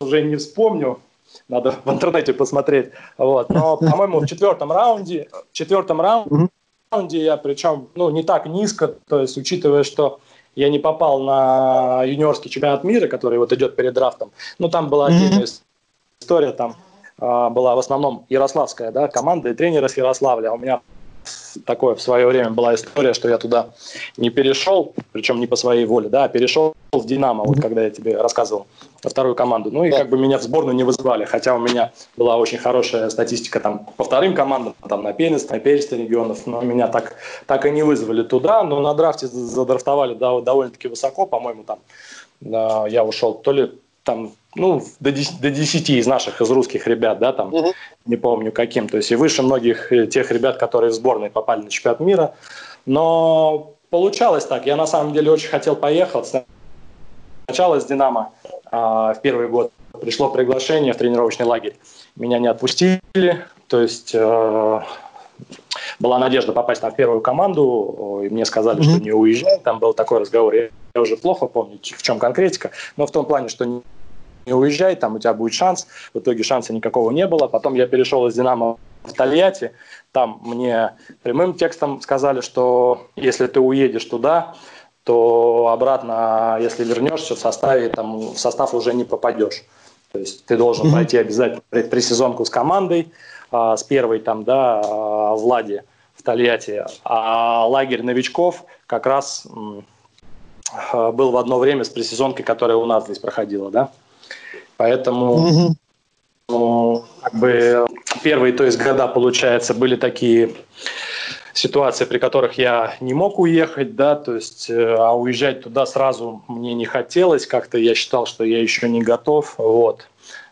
уже не вспомню. Надо в интернете посмотреть. Вот. Но, по-моему, в четвертом раунде, в четвертом раунде я, причем, ну, не так низко, то есть, учитывая, что я не попал на юниорский чемпионат мира, который вот идет перед драфтом. Ну, там была отдельная история, там а, была в основном ярославская да, команда и тренер из Ярославля. А у меня такое в свое время была история, что я туда не перешел, причем не по своей воле, да, а перешел в «Динамо», вот когда я тебе рассказывал, вторую команду. Ну и как бы меня в сборную не вызывали, хотя у меня была очень хорошая статистика там по вторым командам, там на Пенис, на Пересте регионов, но меня так, так и не вызвали туда, но на драфте задрафтовали да, довольно-таки высоко, по-моему, там я ушел то ли там, ну, до 10, до 10 из наших, из русских ребят, да, там, угу. не помню каким, то есть и выше многих э, тех ребят, которые в сборной попали на чемпионат мира. Но получалось так, я на самом деле очень хотел поехать. Сначала с «Динамо» а, в первый год пришло приглашение в тренировочный лагерь. Меня не отпустили, то есть э, была надежда попасть там в первую команду, и мне сказали, mm-hmm. что не уезжай, там был такой разговор, я, я уже плохо помню, в чем конкретика, но в том плане, что не, уезжай, там у тебя будет шанс, в итоге шанса никакого не было, потом я перешел из «Динамо» в Тольятти, там мне прямым текстом сказали, что если ты уедешь туда, то обратно, если вернешься в составе, там, в состав уже не попадешь. То есть ты должен mm-hmm. пройти обязательно пресезонку с командой, а, с первой там, да, а, Влади в Тольятти, а лагерь новичков как раз был в одно время с пресезонкой, которая у нас здесь проходила, да. Поэтому угу. ну, как бы первые, то есть года, получается, были такие ситуации, при которых я не мог уехать, да, то есть, э, а уезжать туда сразу мне не хотелось, как-то я считал, что я еще не готов, вот.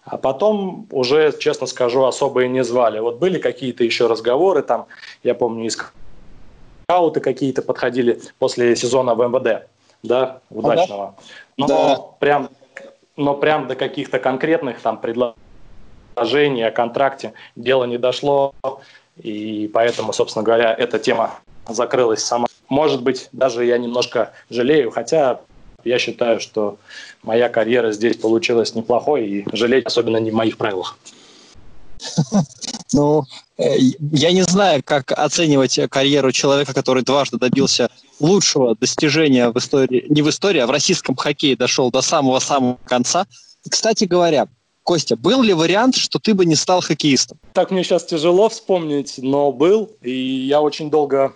А потом уже, честно скажу, особо и не звали. Вот были какие-то еще разговоры, там, я помню, из скауты какие-то подходили после сезона в МВД, да, удачного. Но да. прям, но прям до каких-то конкретных там предложений о контракте дело не дошло, и поэтому, собственно говоря, эта тема закрылась сама. Может быть, даже я немножко жалею, хотя я считаю, что моя карьера здесь получилась неплохой, и жалеть особенно не в моих правилах. Ну, э, я не знаю, как оценивать карьеру человека, который дважды добился лучшего достижения в истории, не в истории, а в российском хоккее дошел до самого-самого конца. Кстати говоря, Костя, был ли вариант, что ты бы не стал хоккеистом? Так мне сейчас тяжело вспомнить, но был. И я очень долго,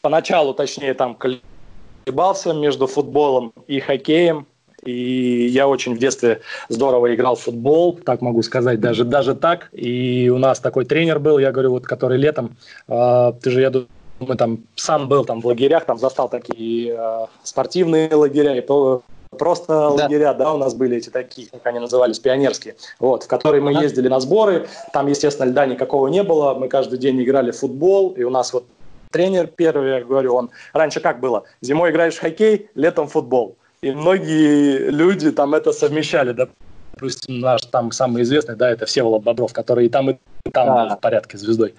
поначалу, точнее, там колебался между футболом и хоккеем. И я очень в детстве здорово играл в футбол, так могу сказать, даже, даже так. И у нас такой тренер был, я говорю, вот который летом, э, ты же, я думаю, там сам был там в лагерях, там застал такие э, спортивные лагеря, и то, просто да. лагеря, да, у нас были эти такие, как они назывались, пионерские, вот, в которые мы ездили на сборы, там, естественно, льда никакого не было, мы каждый день играли в футбол, и у нас вот тренер первый, я говорю, он раньше как было? Зимой играешь в хоккей, летом в футбол. И многие люди там это совмещали, да, допустим, наш там самый известный, да, это Всеволод Бобров, который и там, и там да. был в порядке звездой.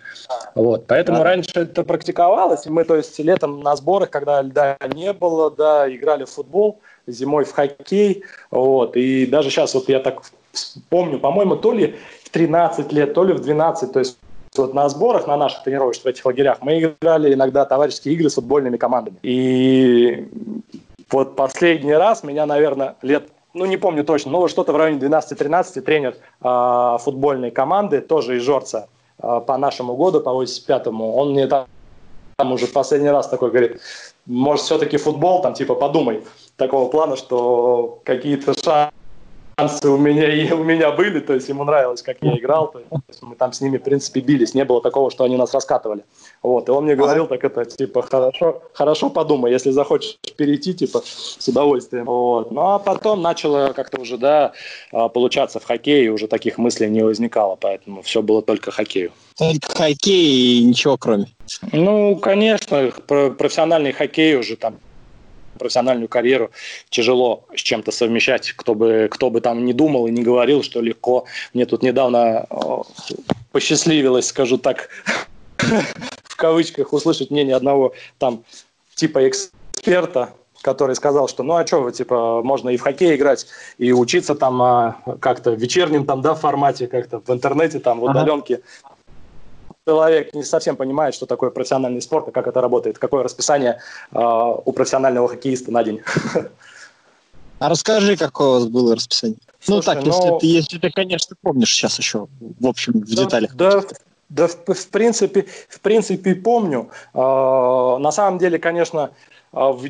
Вот, поэтому да. раньше это практиковалось, и мы, то есть, летом на сборах, когда льда не было, да, играли в футбол, зимой в хоккей, вот, и даже сейчас вот я так помню, по-моему, то ли в 13 лет, то ли в 12, то есть вот на сборах, на наших тренировочных в этих лагерях мы играли иногда товарищеские игры с футбольными командами. И вот последний раз меня, наверное, лет ну не помню точно, но что-то в районе 12-13 тренер э, футбольной команды, тоже из Жорца, э, по нашему году, по 85-му, он мне там, там уже последний раз такой говорит, может все-таки футбол, там типа подумай, такого плана, что какие-то шансы шансы у меня, и у меня были, то есть ему нравилось, как я играл, то есть мы там с ними, в принципе, бились, не было такого, что они нас раскатывали. Вот, и он мне говорил так это, типа, хорошо, хорошо подумай, если захочешь перейти, типа, с удовольствием. Вот. Ну, а потом начало как-то уже, да, а, получаться в хоккее, уже таких мыслей не возникало, поэтому все было только хоккею. Только хоккей и ничего кроме. Ну, конечно, профессиональный хоккей уже там профессиональную карьеру тяжело с чем-то совмещать, кто бы, кто бы там не думал и не говорил, что легко. Мне тут недавно посчастливилось, скажу так, в кавычках, услышать мнение одного там типа эксперта, который сказал, что ну а что вы, типа, можно и в хоккей играть, и учиться там а, как-то в вечернем там, да, формате, как-то в интернете, там, в удаленке. Ага человек не совсем понимает, что такое профессиональный спорт и как это работает, какое расписание э, у профессионального хоккеиста на день. А расскажи, какое у вас было расписание? ну так, если, но... ты, если ты, конечно, помнишь сейчас еще, в общем, в да, деталях. Да, да в, в, принципе, в принципе помню. Э, на самом деле, конечно, а, в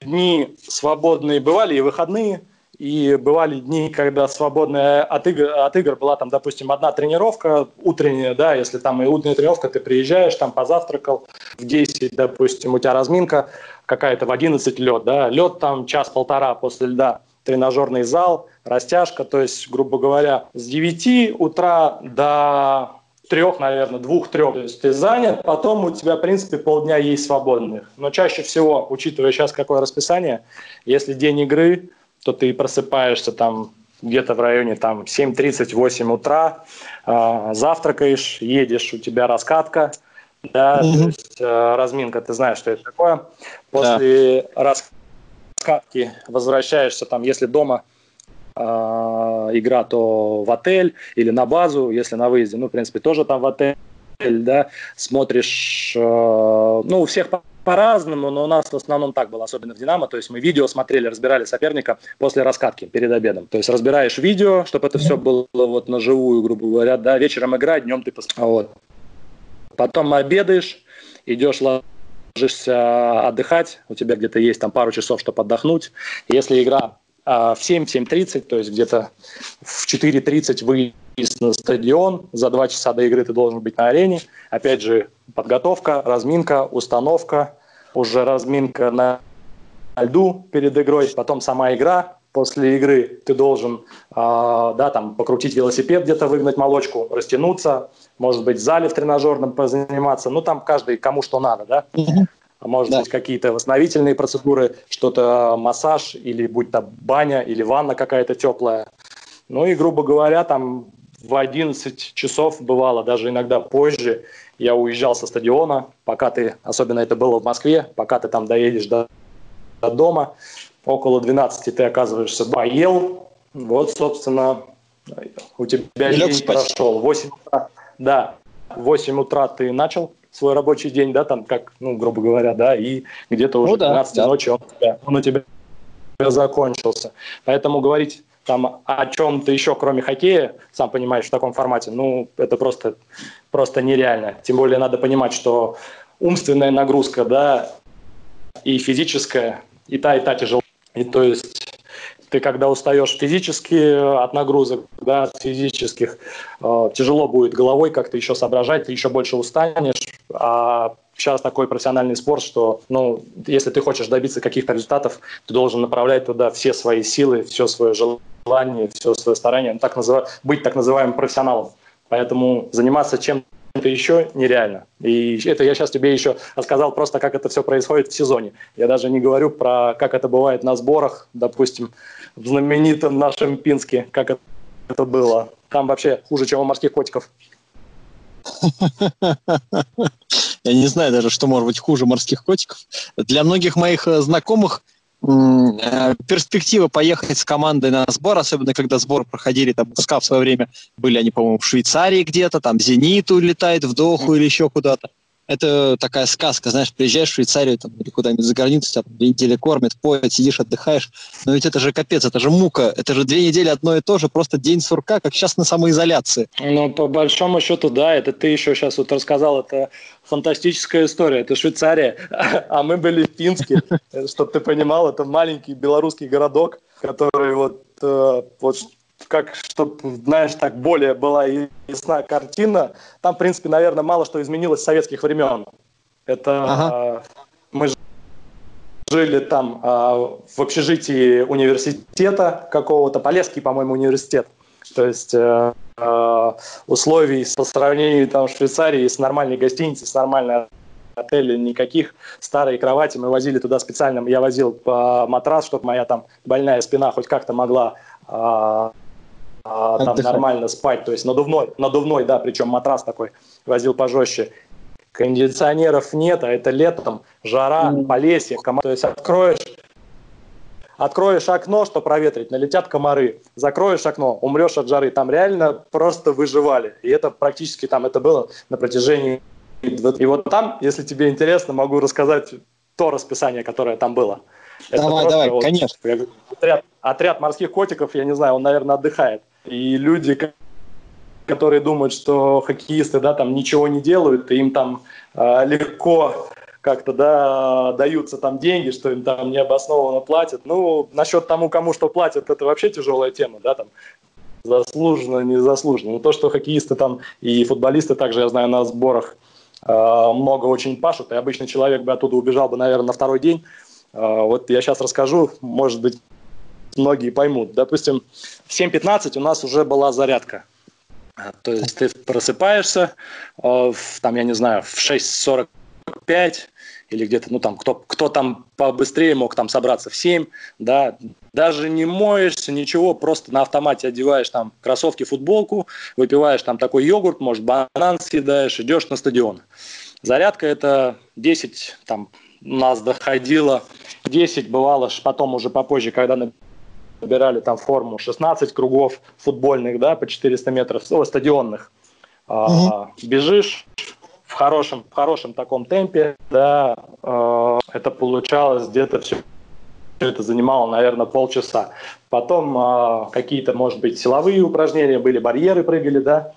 дни свободные бывали и выходные, и бывали дни, когда свободная от игр, от игр была там, допустим, одна тренировка утренняя, да, если там и утренняя тренировка, ты приезжаешь, там позавтракал, в 10, допустим, у тебя разминка какая-то в 11 лед, да, лед там час-полтора после льда, тренажерный зал, растяжка, то есть, грубо говоря, с 9 утра до трех, наверное, двух-трех. То есть ты занят, потом у тебя, в принципе, полдня есть свободных. Но чаще всего, учитывая сейчас какое расписание, если день игры, то ты просыпаешься там где-то в районе там 7.30-8 утра, э, завтракаешь, едешь, у тебя раскатка, да, mm-hmm. то есть э, разминка, ты знаешь, что это такое. После да. раскатки возвращаешься там, если дома э, игра, то в отель или на базу, если на выезде, ну, в принципе, тоже там в отель, да, смотришь, э, ну, у всех по-разному, но у нас в основном так было, особенно в «Динамо». То есть мы видео смотрели, разбирали соперника после раскатки перед обедом. То есть разбираешь видео, чтобы это все было вот на живую, грубо говоря, да, вечером играть, днем ты посмотришь. Вот. Потом обедаешь, идешь ложишься отдыхать, у тебя где-то есть там пару часов, чтобы отдохнуть. Если игра а, в 7-7.30, то есть где-то в 4.30 вы на стадион, за два часа до игры ты должен быть на арене. Опять же, подготовка, разминка, установка, уже разминка на льду перед игрой, потом сама игра. После игры ты должен э, да, там, покрутить велосипед, где-то выгнать молочку, растянуться, может быть, в зале в тренажерном позаниматься. Ну, там каждый кому что надо, да. А может да. быть, какие-то восстановительные процедуры, что-то массаж, или будь то баня, или ванна какая-то теплая. Ну и, грубо говоря, там в 11 часов бывало, даже иногда позже, я уезжал со стадиона, пока ты, особенно это было в Москве, пока ты там доедешь до, до дома, около 12 ты оказываешься поел, вот, собственно, у тебя день спать. прошел. 8 утра, да, в 8 утра ты начал свой рабочий день, да, там, как, ну, грубо говоря, да, и где-то уже ну, да, 12 да. ночи он, он у тебя закончился. Поэтому говорить там о чем-то еще, кроме хоккея, сам понимаешь, в таком формате, ну, это просто, просто нереально. Тем более надо понимать, что умственная нагрузка, да, и физическая, и та, и та тяжело. И то есть ты когда устаешь физически от нагрузок, да, от физических, э, тяжело будет головой как-то еще соображать, ты еще больше устанешь, а сейчас такой профессиональный спорт, что, ну, если ты хочешь добиться каких-то результатов, ты должен направлять туда все свои силы, все свое желание все свое старание, ну, так назыв... быть так называемым профессионалом. Поэтому заниматься чем-то еще нереально. И это я сейчас тебе еще рассказал просто, как это все происходит в сезоне. Я даже не говорю про, как это бывает на сборах, допустим, в знаменитом нашем Пинске, как это было. Там вообще хуже, чем у морских котиков. Я не знаю даже, что может быть хуже морских котиков. Для многих моих э, знакомых Э, перспектива поехать с командой на сбор, особенно когда сбор проходили там СКА в свое время, были они, по-моему, в Швейцарии где-то, там «Зенит» улетает в Доху или еще куда-то это такая сказка, знаешь, приезжаешь в Швейцарию там, или куда-нибудь за границу, там две недели кормят, поят, сидишь, отдыхаешь. Но ведь это же капец, это же мука, это же две недели одно и то же, просто день сурка, как сейчас на самоизоляции. Ну, по большому счету, да, это ты еще сейчас вот рассказал, это фантастическая история, это Швейцария, а мы были в Пинске, чтобы ты понимал, это маленький белорусский городок, который вот, э, вот как, чтобы, знаешь, так более была ясна картина, там, в принципе, наверное, мало что изменилось с советских времен. Это ага. мы жили там а, в общежитии университета какого-то, Полесский, по-моему, университет. То есть э, э, условий по сравнению там в Швейцарии с нормальной гостиницей, с нормальной отеле никаких. Старые кровати мы возили туда специально. Я возил по матрас, чтобы моя там больная спина хоть как-то могла а, там нормально спать, то есть надувной, надувной, да, причем матрас такой возил пожестче. Кондиционеров нет, а это летом, жара, mm. полесье, комар... то есть откроешь Откроешь окно, что проветрить, налетят комары. Закроешь окно, умрешь от жары. Там реально просто выживали. И это практически там это было на протяжении... И вот там, если тебе интересно, могу рассказать то расписание, которое там было. Давай, это давай, вот, конечно. Отряд, отряд морских котиков, я не знаю, он, наверное, отдыхает. И люди, которые думают, что хоккеисты, да, там ничего не делают, и им там э, легко как-то, да, даются там деньги, что им там необоснованно платят. Ну, насчет тому, кому что платят, это вообще тяжелая тема, да, там заслуженно, незаслуженно. Но то, что хоккеисты там и футболисты также, я знаю, на сборах э, много очень пашут, и обычный человек бы оттуда убежал бы, наверное, на второй день. Э, вот я сейчас расскажу, может быть, многие поймут. Допустим, в 7.15 у нас уже была зарядка. То есть ты просыпаешься, э, там, я не знаю, в 6.45 или где-то, ну там, кто, кто там побыстрее мог там собраться в 7, да, даже не моешься, ничего, просто на автомате одеваешь там кроссовки, футболку, выпиваешь там такой йогурт, может, банан съедаешь, идешь на стадион. Зарядка это 10, там, у нас доходило 10, бывало, потом уже попозже, когда набирали там форму 16 кругов футбольных, да, по 400 метров, о, стадионных. Угу. А, бежишь, в хорошем, в хорошем таком темпе, да, э, это получалось где-то все это занимало, наверное, полчаса. Потом э, какие-то, может быть, силовые упражнения были, барьеры прыгали, да,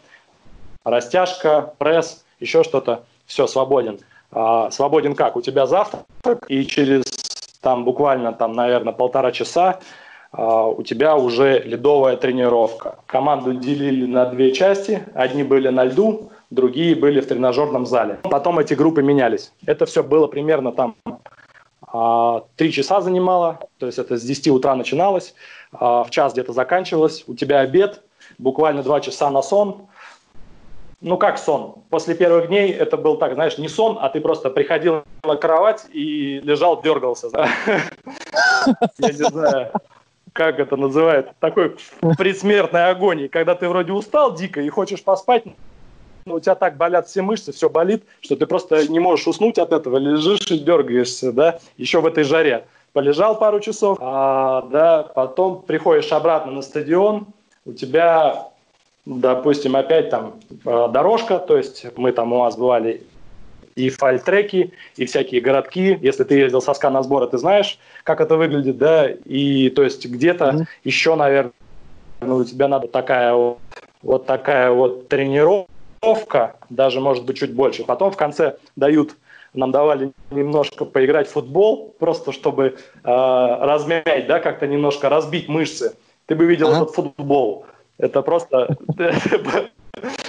растяжка, пресс, еще что-то, все, свободен. Свободен как? У тебя завтрак, и через там буквально, там, наверное, полтора часа у тебя уже ледовая тренировка. Команду делили на две части, одни были на льду, другие были в тренажерном зале. Потом эти группы менялись. Это все было примерно там а, три часа занимало, то есть это с 10 утра начиналось, а, в час где-то заканчивалось, у тебя обед, буквально два часа на сон. Ну как сон? После первых дней это был так, знаешь, не сон, а ты просто приходил на кровать и лежал, дергался. Я не знаю, как это называют, такой предсмертной агонии, когда ты вроде устал дико и хочешь поспать, ну, у тебя так болят все мышцы, все болит, что ты просто не можешь уснуть от этого, лежишь и дергаешься, да, еще в этой жаре. Полежал пару часов, а, да, потом приходишь обратно на стадион, у тебя, допустим, опять там а, дорожка, то есть мы там у вас бывали и фальтреки, и всякие городки. Если ты ездил со СКА на сборы, ты знаешь, как это выглядит, да, и то есть где-то mm-hmm. еще, наверное, у тебя надо такая вот, вот такая вот тренировка, тренировка, даже может быть чуть больше. Потом в конце дают, нам давали немножко поиграть в футбол, просто чтобы э, размять, да, как-то немножко разбить мышцы. Ты бы видел ага. этот футбол. Это просто,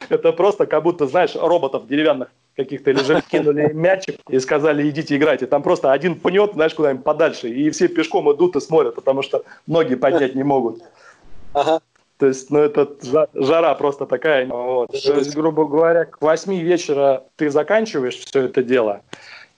это просто как будто, знаешь, роботов деревянных каких-то или кинули мячик и сказали, идите играйте. Там просто один пнет, знаешь, куда-нибудь подальше, и все пешком идут и смотрят, потому что ноги поднять не могут. Ага. То есть, ну, это жара просто такая. Вот. То есть, грубо говоря, к 8 вечера ты заканчиваешь все это дело,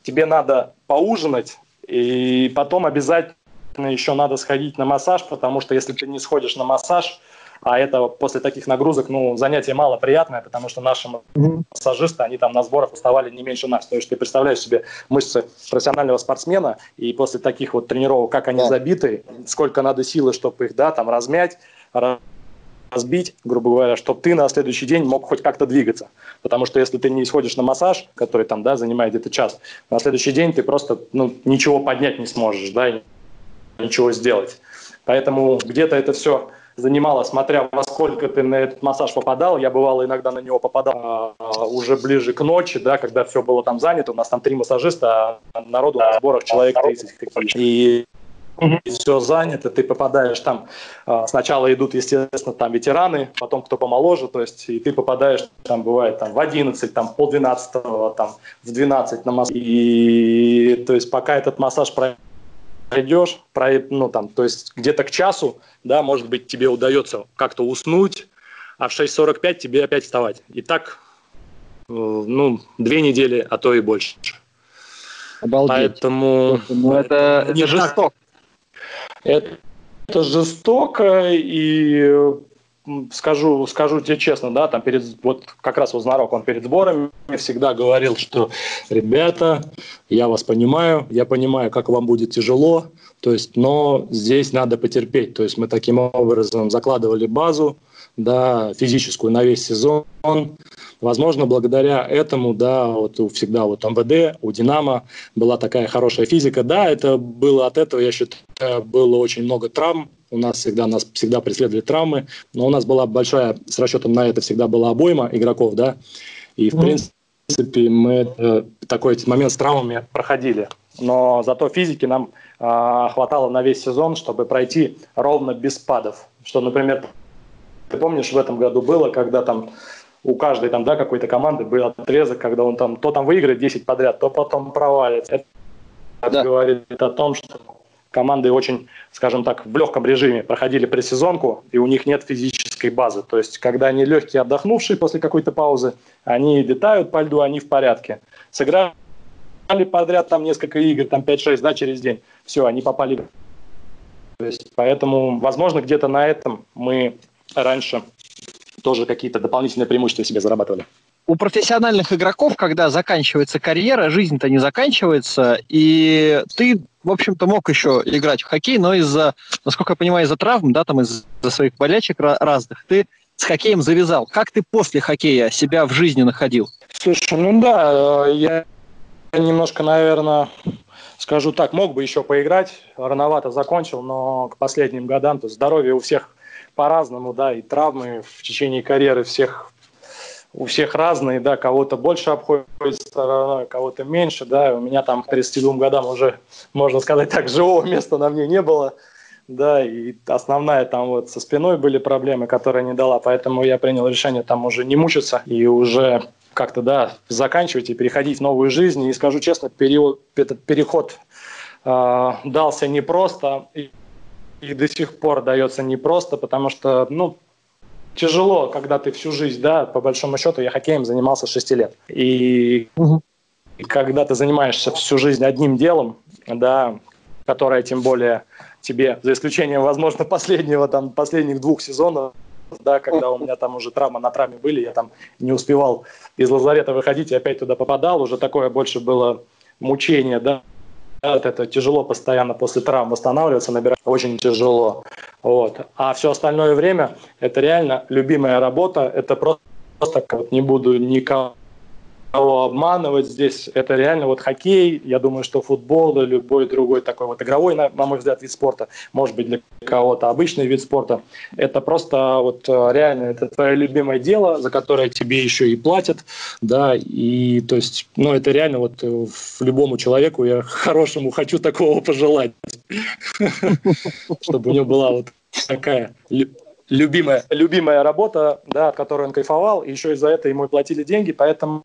тебе надо поужинать, и потом обязательно еще надо сходить на массаж, потому что если ты не сходишь на массаж, а это после таких нагрузок, ну, занятие мало приятное, потому что наши массажисты, они там на сборах уставали не меньше нас. То есть ты представляешь себе мышцы профессионального спортсмена, и после таких вот тренировок, как они забиты, сколько надо силы, чтобы их, да, там размять, разбить, грубо говоря, чтобы ты на следующий день мог хоть как-то двигаться. Потому что если ты не исходишь на массаж, который там, да, занимает где-то час, на следующий день ты просто, ну, ничего поднять не сможешь, да, и ничего сделать. Поэтому где-то это все занимало, смотря во сколько ты на этот массаж попадал. Я бывало иногда на него попадал а, уже ближе к ночи, да, когда все было там занято. У нас там три массажиста, а народу на сборах человек 30 каких И. И все занято, ты попадаешь там, а, сначала идут, естественно, там ветераны, потом кто помоложе, то есть и ты попадаешь, там бывает там в 11, там пол 12, там в 12 на массаж. И то есть пока этот массаж пройдешь, про, ну там, то есть где-то к часу, да, может быть, тебе удается как-то уснуть, а в 6.45 тебе опять вставать. И так, э, ну, две недели, а то и больше. Обалдеть. Поэтому... Ну, это, это жестоко. Это, это жестоко, и скажу, скажу тебе честно, да, там перед, вот как раз Узнарок, он перед сборами всегда говорил, что, ребята, я вас понимаю, я понимаю, как вам будет тяжело, то есть, но здесь надо потерпеть, то есть мы таким образом закладывали базу, да, физическую на весь сезон, Возможно, благодаря этому, да, вот у, всегда вот МВД, у Динамо была такая хорошая физика. Да, это было от этого, я считаю, было очень много травм. У нас всегда, нас всегда преследовали травмы, но у нас была большая, с расчетом на это всегда была обойма игроков, да, и в mm. принципе мы э, такой момент с травмами проходили. Но зато физики нам э, хватало на весь сезон, чтобы пройти ровно без спадов. Что, например, ты помнишь, в этом году было, когда там у каждой там, да, какой-то команды был отрезок, когда он там то там выиграет 10 подряд, то потом провалится. Это да. говорит о том, что команды очень, скажем так, в легком режиме проходили пресезонку, и у них нет физической базы. То есть, когда они легкие, отдохнувшие после какой-то паузы, они летают по льду, они в порядке. Сыграли подряд там несколько игр, там 5-6, да, через день. Все, они попали. То есть, поэтому, возможно, где-то на этом мы раньше тоже какие-то дополнительные преимущества себе зарабатывали. У профессиональных игроков, когда заканчивается карьера, жизнь-то не заканчивается, и ты, в общем-то, мог еще играть в хоккей, но из-за, насколько я понимаю, из-за травм, да, там из-за своих болячек разных, ты с хоккеем завязал. Как ты после хоккея себя в жизни находил? Слушай, ну да, э, я немножко, наверное, скажу так, мог бы еще поиграть, рановато закончил, но к последним годам то здоровье у всех по-разному, да, и травмы в течение карьеры всех у всех разные, да, кого-то больше обходит стороной, кого-то меньше, да, у меня там к 32 годам уже, можно сказать так, живого места на мне не было, да, и основная там вот со спиной были проблемы, которые не дала, поэтому я принял решение там уже не мучиться и уже как-то, да, заканчивать и переходить в новую жизнь, и скажу честно, период, этот переход э, дался непросто, и и до сих пор дается непросто, потому что, ну, тяжело, когда ты всю жизнь, да, по большому счету, я хоккеем занимался 6 лет. И угу. когда ты занимаешься всю жизнь одним делом, да, которое тем более тебе, за исключением, возможно, последнего, там, последних двух сезонов, да, когда у меня там уже травма на травме были, я там не успевал из лазарета выходить и опять туда попадал, уже такое больше было мучение, да, это тяжело постоянно после травм восстанавливаться, набирать очень тяжело. Вот. А все остальное время это реально любимая работа, это просто, просто не буду никого кого обманывать здесь. Это реально вот хоккей, я думаю, что футбол и любой другой такой вот игровой, на, на мой взгляд, вид спорта, может быть для кого-то обычный вид спорта. Это просто вот э, реально, это твое любимое дело, за которое тебе еще и платят, да, и то есть, ну, это реально вот э, любому человеку я хорошему хочу такого пожелать, чтобы у него была вот такая любимая, любимая работа, да, от которой он кайфовал, и еще из-за этого ему платили деньги, поэтому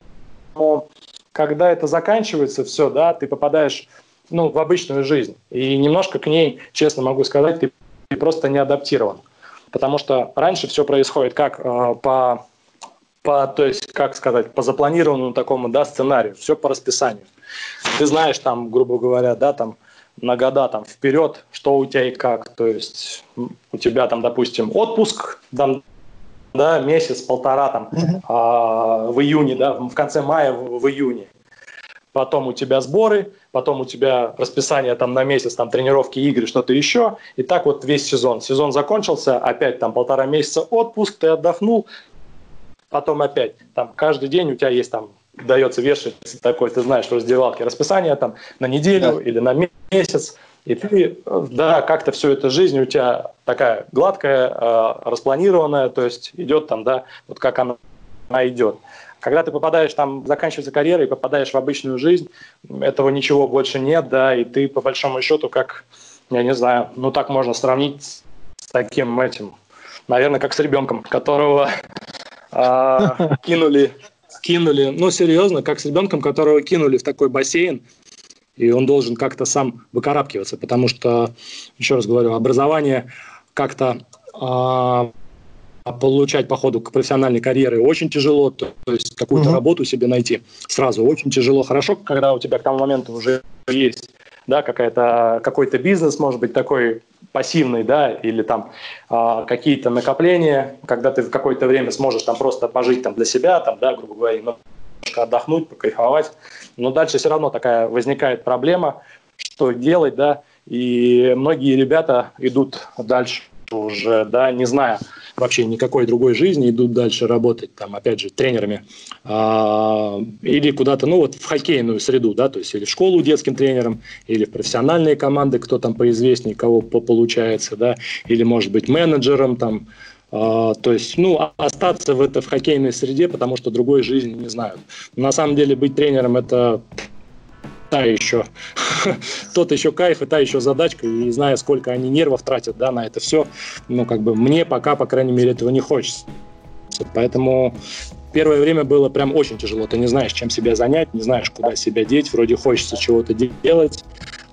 но когда это заканчивается, все, да, ты попадаешь ну, в обычную жизнь. И немножко к ней, честно могу сказать, ты, просто не адаптирован. Потому что раньше все происходит как э, по, по, то есть, как сказать, по запланированному такому, да, сценарию, все по расписанию. Ты знаешь там, грубо говоря, да, там, на года там вперед, что у тебя и как. То есть у тебя там, допустим, отпуск, там, да, месяц, полтора там mm-hmm. а, в июне, да, в конце мая, в, в июне. Потом у тебя сборы, потом у тебя расписание там на месяц, там тренировки, игры, что-то еще. И так вот весь сезон. Сезон закончился, опять там полтора месяца отпуск, ты отдохнул, потом опять. Там каждый день у тебя есть там дается вешать такой, ты знаешь, в раздевалке расписание там на неделю да. или на месяц. И ты, да, как-то все это жизнь у тебя такая гладкая, э, распланированная, то есть идет там, да, вот как она, она идет. Когда ты попадаешь там, заканчивается карьера и попадаешь в обычную жизнь, этого ничего больше нет, да, и ты по большому счету как, я не знаю, ну так можно сравнить с таким этим, наверное, как с ребенком, которого э, кинули, кинули, ну серьезно, как с ребенком, которого кинули в такой бассейн, и он должен как-то сам выкарабкиваться, потому что, еще раз говорю, образование как-то э, получать по ходу к профессиональной карьере очень тяжело, то, то есть какую-то угу. работу себе найти сразу очень тяжело. Хорошо, когда у тебя к тому моменту уже есть да, какая-то, какой-то бизнес, может быть, такой пассивный, да, или там э, какие-то накопления, когда ты в какое-то время сможешь там просто пожить там для себя, там, да, грубо говоря, немножко отдохнуть, покайфовать, но дальше все равно такая возникает проблема, что делать, да, и многие ребята идут дальше уже, да, не зная вообще никакой другой жизни, идут дальше работать, там, опять же, тренерами, а, или куда-то, ну, вот в хоккейную среду, да, то есть или в школу детским тренером, или в профессиональные команды, кто там поизвестнее, кого получается, да, или, может быть, менеджером, там, то есть, ну, остаться в, это, в хоккейной среде, потому что другой жизни не знают. На самом деле быть тренером – это та еще, тот еще кайф и та еще задачка, и зная, сколько они нервов тратят да, на это все, ну, как бы мне пока, по крайней мере, этого не хочется. Поэтому первое время было прям очень тяжело. Ты не знаешь, чем себя занять, не знаешь, куда себя деть. Вроде хочется чего-то делать,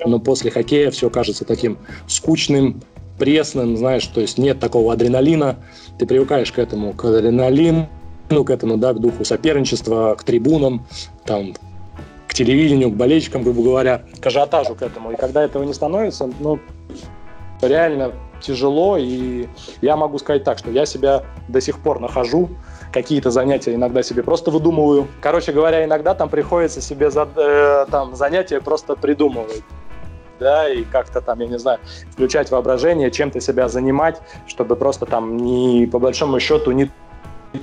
но после хоккея все кажется таким скучным, пресным, знаешь, то есть нет такого адреналина. Ты привыкаешь к этому, к адреналину, ну, к этому, да, к духу соперничества, к трибунам, там, телевидению, к болельщикам, грубо говоря, к ажиотажу к этому. И когда этого не становится, ну, реально тяжело, и я могу сказать так, что я себя до сих пор нахожу, какие-то занятия иногда себе просто выдумываю. Короче говоря, иногда там приходится себе за, э, там занятия просто придумывать да, и как-то там, я не знаю, включать воображение, чем-то себя занимать, чтобы просто там не, по большому счету, не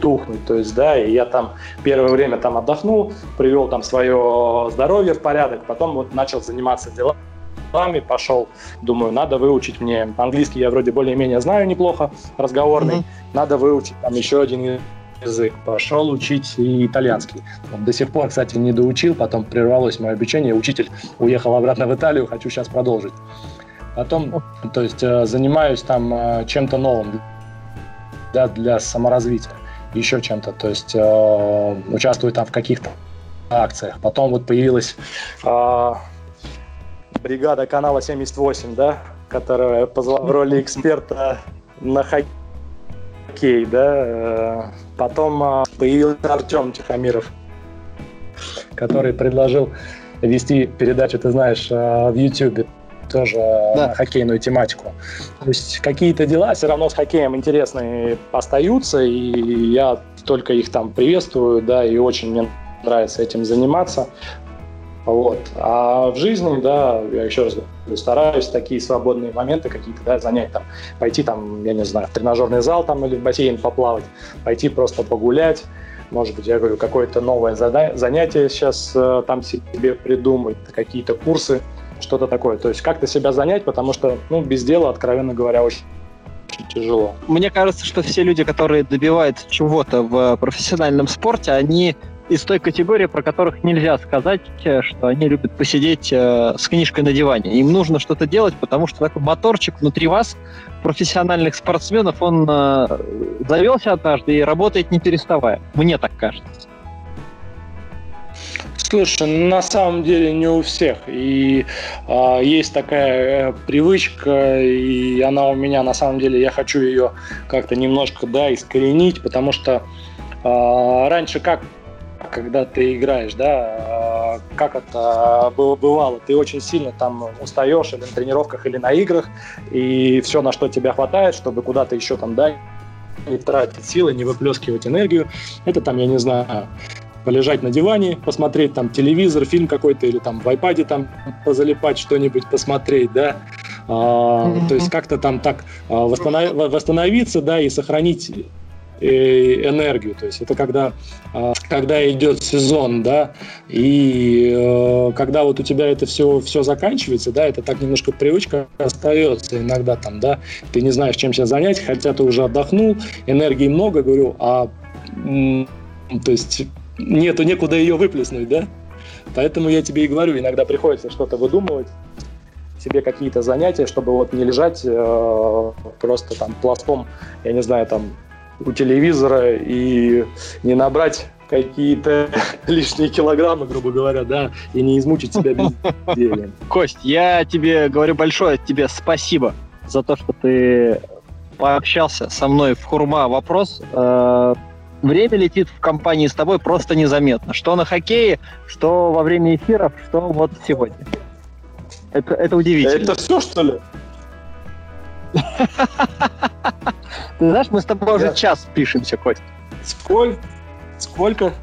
тухнуть. То есть, да, и я там первое время там отдохнул, привел там свое здоровье в порядок, потом вот начал заниматься делами, пошел, думаю, надо выучить мне английский, я вроде более-менее знаю неплохо, разговорный, mm-hmm. надо выучить там еще один язык, пошел учить и итальянский. До сих пор, кстати, не доучил, потом прервалось мое обучение, учитель уехал обратно в Италию, хочу сейчас продолжить. Потом, то есть, э, занимаюсь там э, чем-то новым для, для саморазвития еще чем-то. То есть э, участвую там в каких-то акциях. Потом вот появилась бригада канала 78, да, которая позвала в роли эксперта на хоккей, да. Э, потом э, появился Артем Тихомиров, который предложил вести передачу, ты знаешь, э, в YouTube тоже да. хоккейную тематику. То есть какие-то дела все равно с хоккеем интересные остаются, и я только их там приветствую, да, и очень мне нравится этим заниматься. Вот. А в жизни, да, я еще раз говорю, стараюсь такие свободные моменты какие-то, да, занять там, пойти там, я не знаю, в тренажерный зал там или в бассейн поплавать, пойти просто погулять, может быть, я говорю, какое-то новое занятие сейчас э, там себе придумать, какие-то курсы, что-то такое. То есть как-то себя занять, потому что, ну, без дела, откровенно говоря, очень тяжело. Мне кажется, что все люди, которые добиваются чего-то в профессиональном спорте, они из той категории, про которых нельзя сказать, э, что они любят посидеть э, с книжкой на диване. Им нужно что-то делать, потому что такой моторчик внутри вас, профессиональных спортсменов, он э, завелся однажды и работает не переставая. Мне так кажется. Слушай, на самом деле не у всех. И э, есть такая э, привычка, и она у меня на самом деле, я хочу ее как-то немножко, да, искоренить, потому что э, раньше как когда ты играешь, да, как это бывало, ты очень сильно там устаешь или на тренировках, или на играх, и все, на что тебя хватает, чтобы куда-то еще там, да, не тратить силы, не выплескивать энергию. Это там, я не знаю, полежать на диване, посмотреть там телевизор, фильм какой-то или там в iPad там позалипать что-нибудь, посмотреть, да, а, mm-hmm. то есть как-то там так а, восстанов... восстановиться, да, и сохранить энергию, то есть это когда, а, когда идет сезон, да, и э, когда вот у тебя это все, все заканчивается, да, это так немножко привычка остается иногда там, да, ты не знаешь, чем себя занять, хотя ты уже отдохнул, энергии много, говорю, а то есть нету некуда ее выплеснуть, да? Поэтому я тебе и говорю, иногда приходится что-то выдумывать, себе какие-то занятия, чтобы вот не лежать э, просто там пластом, я не знаю, там у телевизора и не набрать какие-то лишние килограммы, грубо говоря, да, и не измучить себя бездельем. Кость, я тебе говорю большое тебе спасибо за то, что ты пообщался со мной в Хурма вопрос. Э, время летит в компании с тобой просто незаметно. Что на хоккее, что во время эфиров, что вот сегодня. Это, это удивительно. Это все, что ли? Ты знаешь, мы с тобой уже час пишемся, Кость. Сколько? Сколько?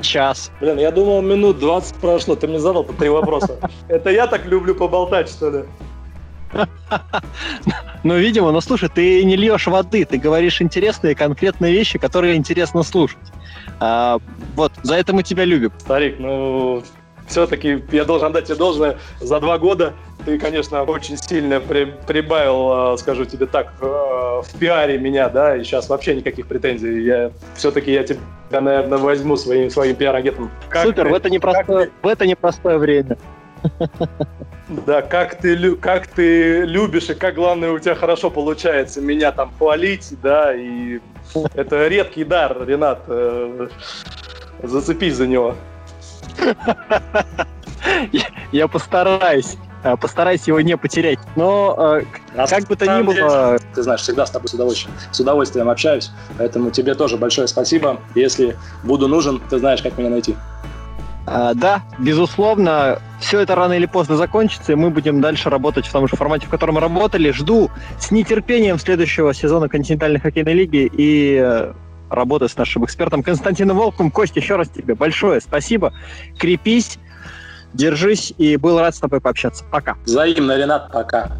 Час. Блин, я думал, минут 20 прошло. Ты мне задал по три вопроса. Это я так люблю поболтать, что ли? Ну, видимо, ну слушай, ты не льешь воды, ты говоришь интересные конкретные вещи, которые интересно слушать. А, вот, за это мы тебя любим. Старик, ну, все-таки я должен дать тебе должное. За два года ты, конечно, очень сильно при, прибавил, а, скажу тебе так, а, в пиаре меня, да, и сейчас вообще никаких претензий. Я все-таки я тебя, наверное, возьму своим, своим пиар-агентом. Супер, ты, в это непростое, в это непростое время. Да, как ты, как ты любишь и как, главное, у тебя хорошо получается меня там хвалить, да, и это редкий дар, Ренат. Э, зацепись за него. Я постараюсь. Э, постараюсь его не потерять. Но э, как бы то ни было... Ты знаешь, всегда с тобой с удовольствием, с удовольствием общаюсь. Поэтому тебе тоже большое спасибо. Если буду нужен, ты знаешь, как меня найти. А, да, безусловно, все это рано или поздно закончится, и мы будем дальше работать в том же формате, в котором мы работали. Жду с нетерпением следующего сезона континентальной хоккейной лиги и э, работы с нашим экспертом Константином Волком. Кость, еще раз тебе большое спасибо. Крепись, держись, и был рад с тобой пообщаться. Пока. Взаимно, Ренат, пока.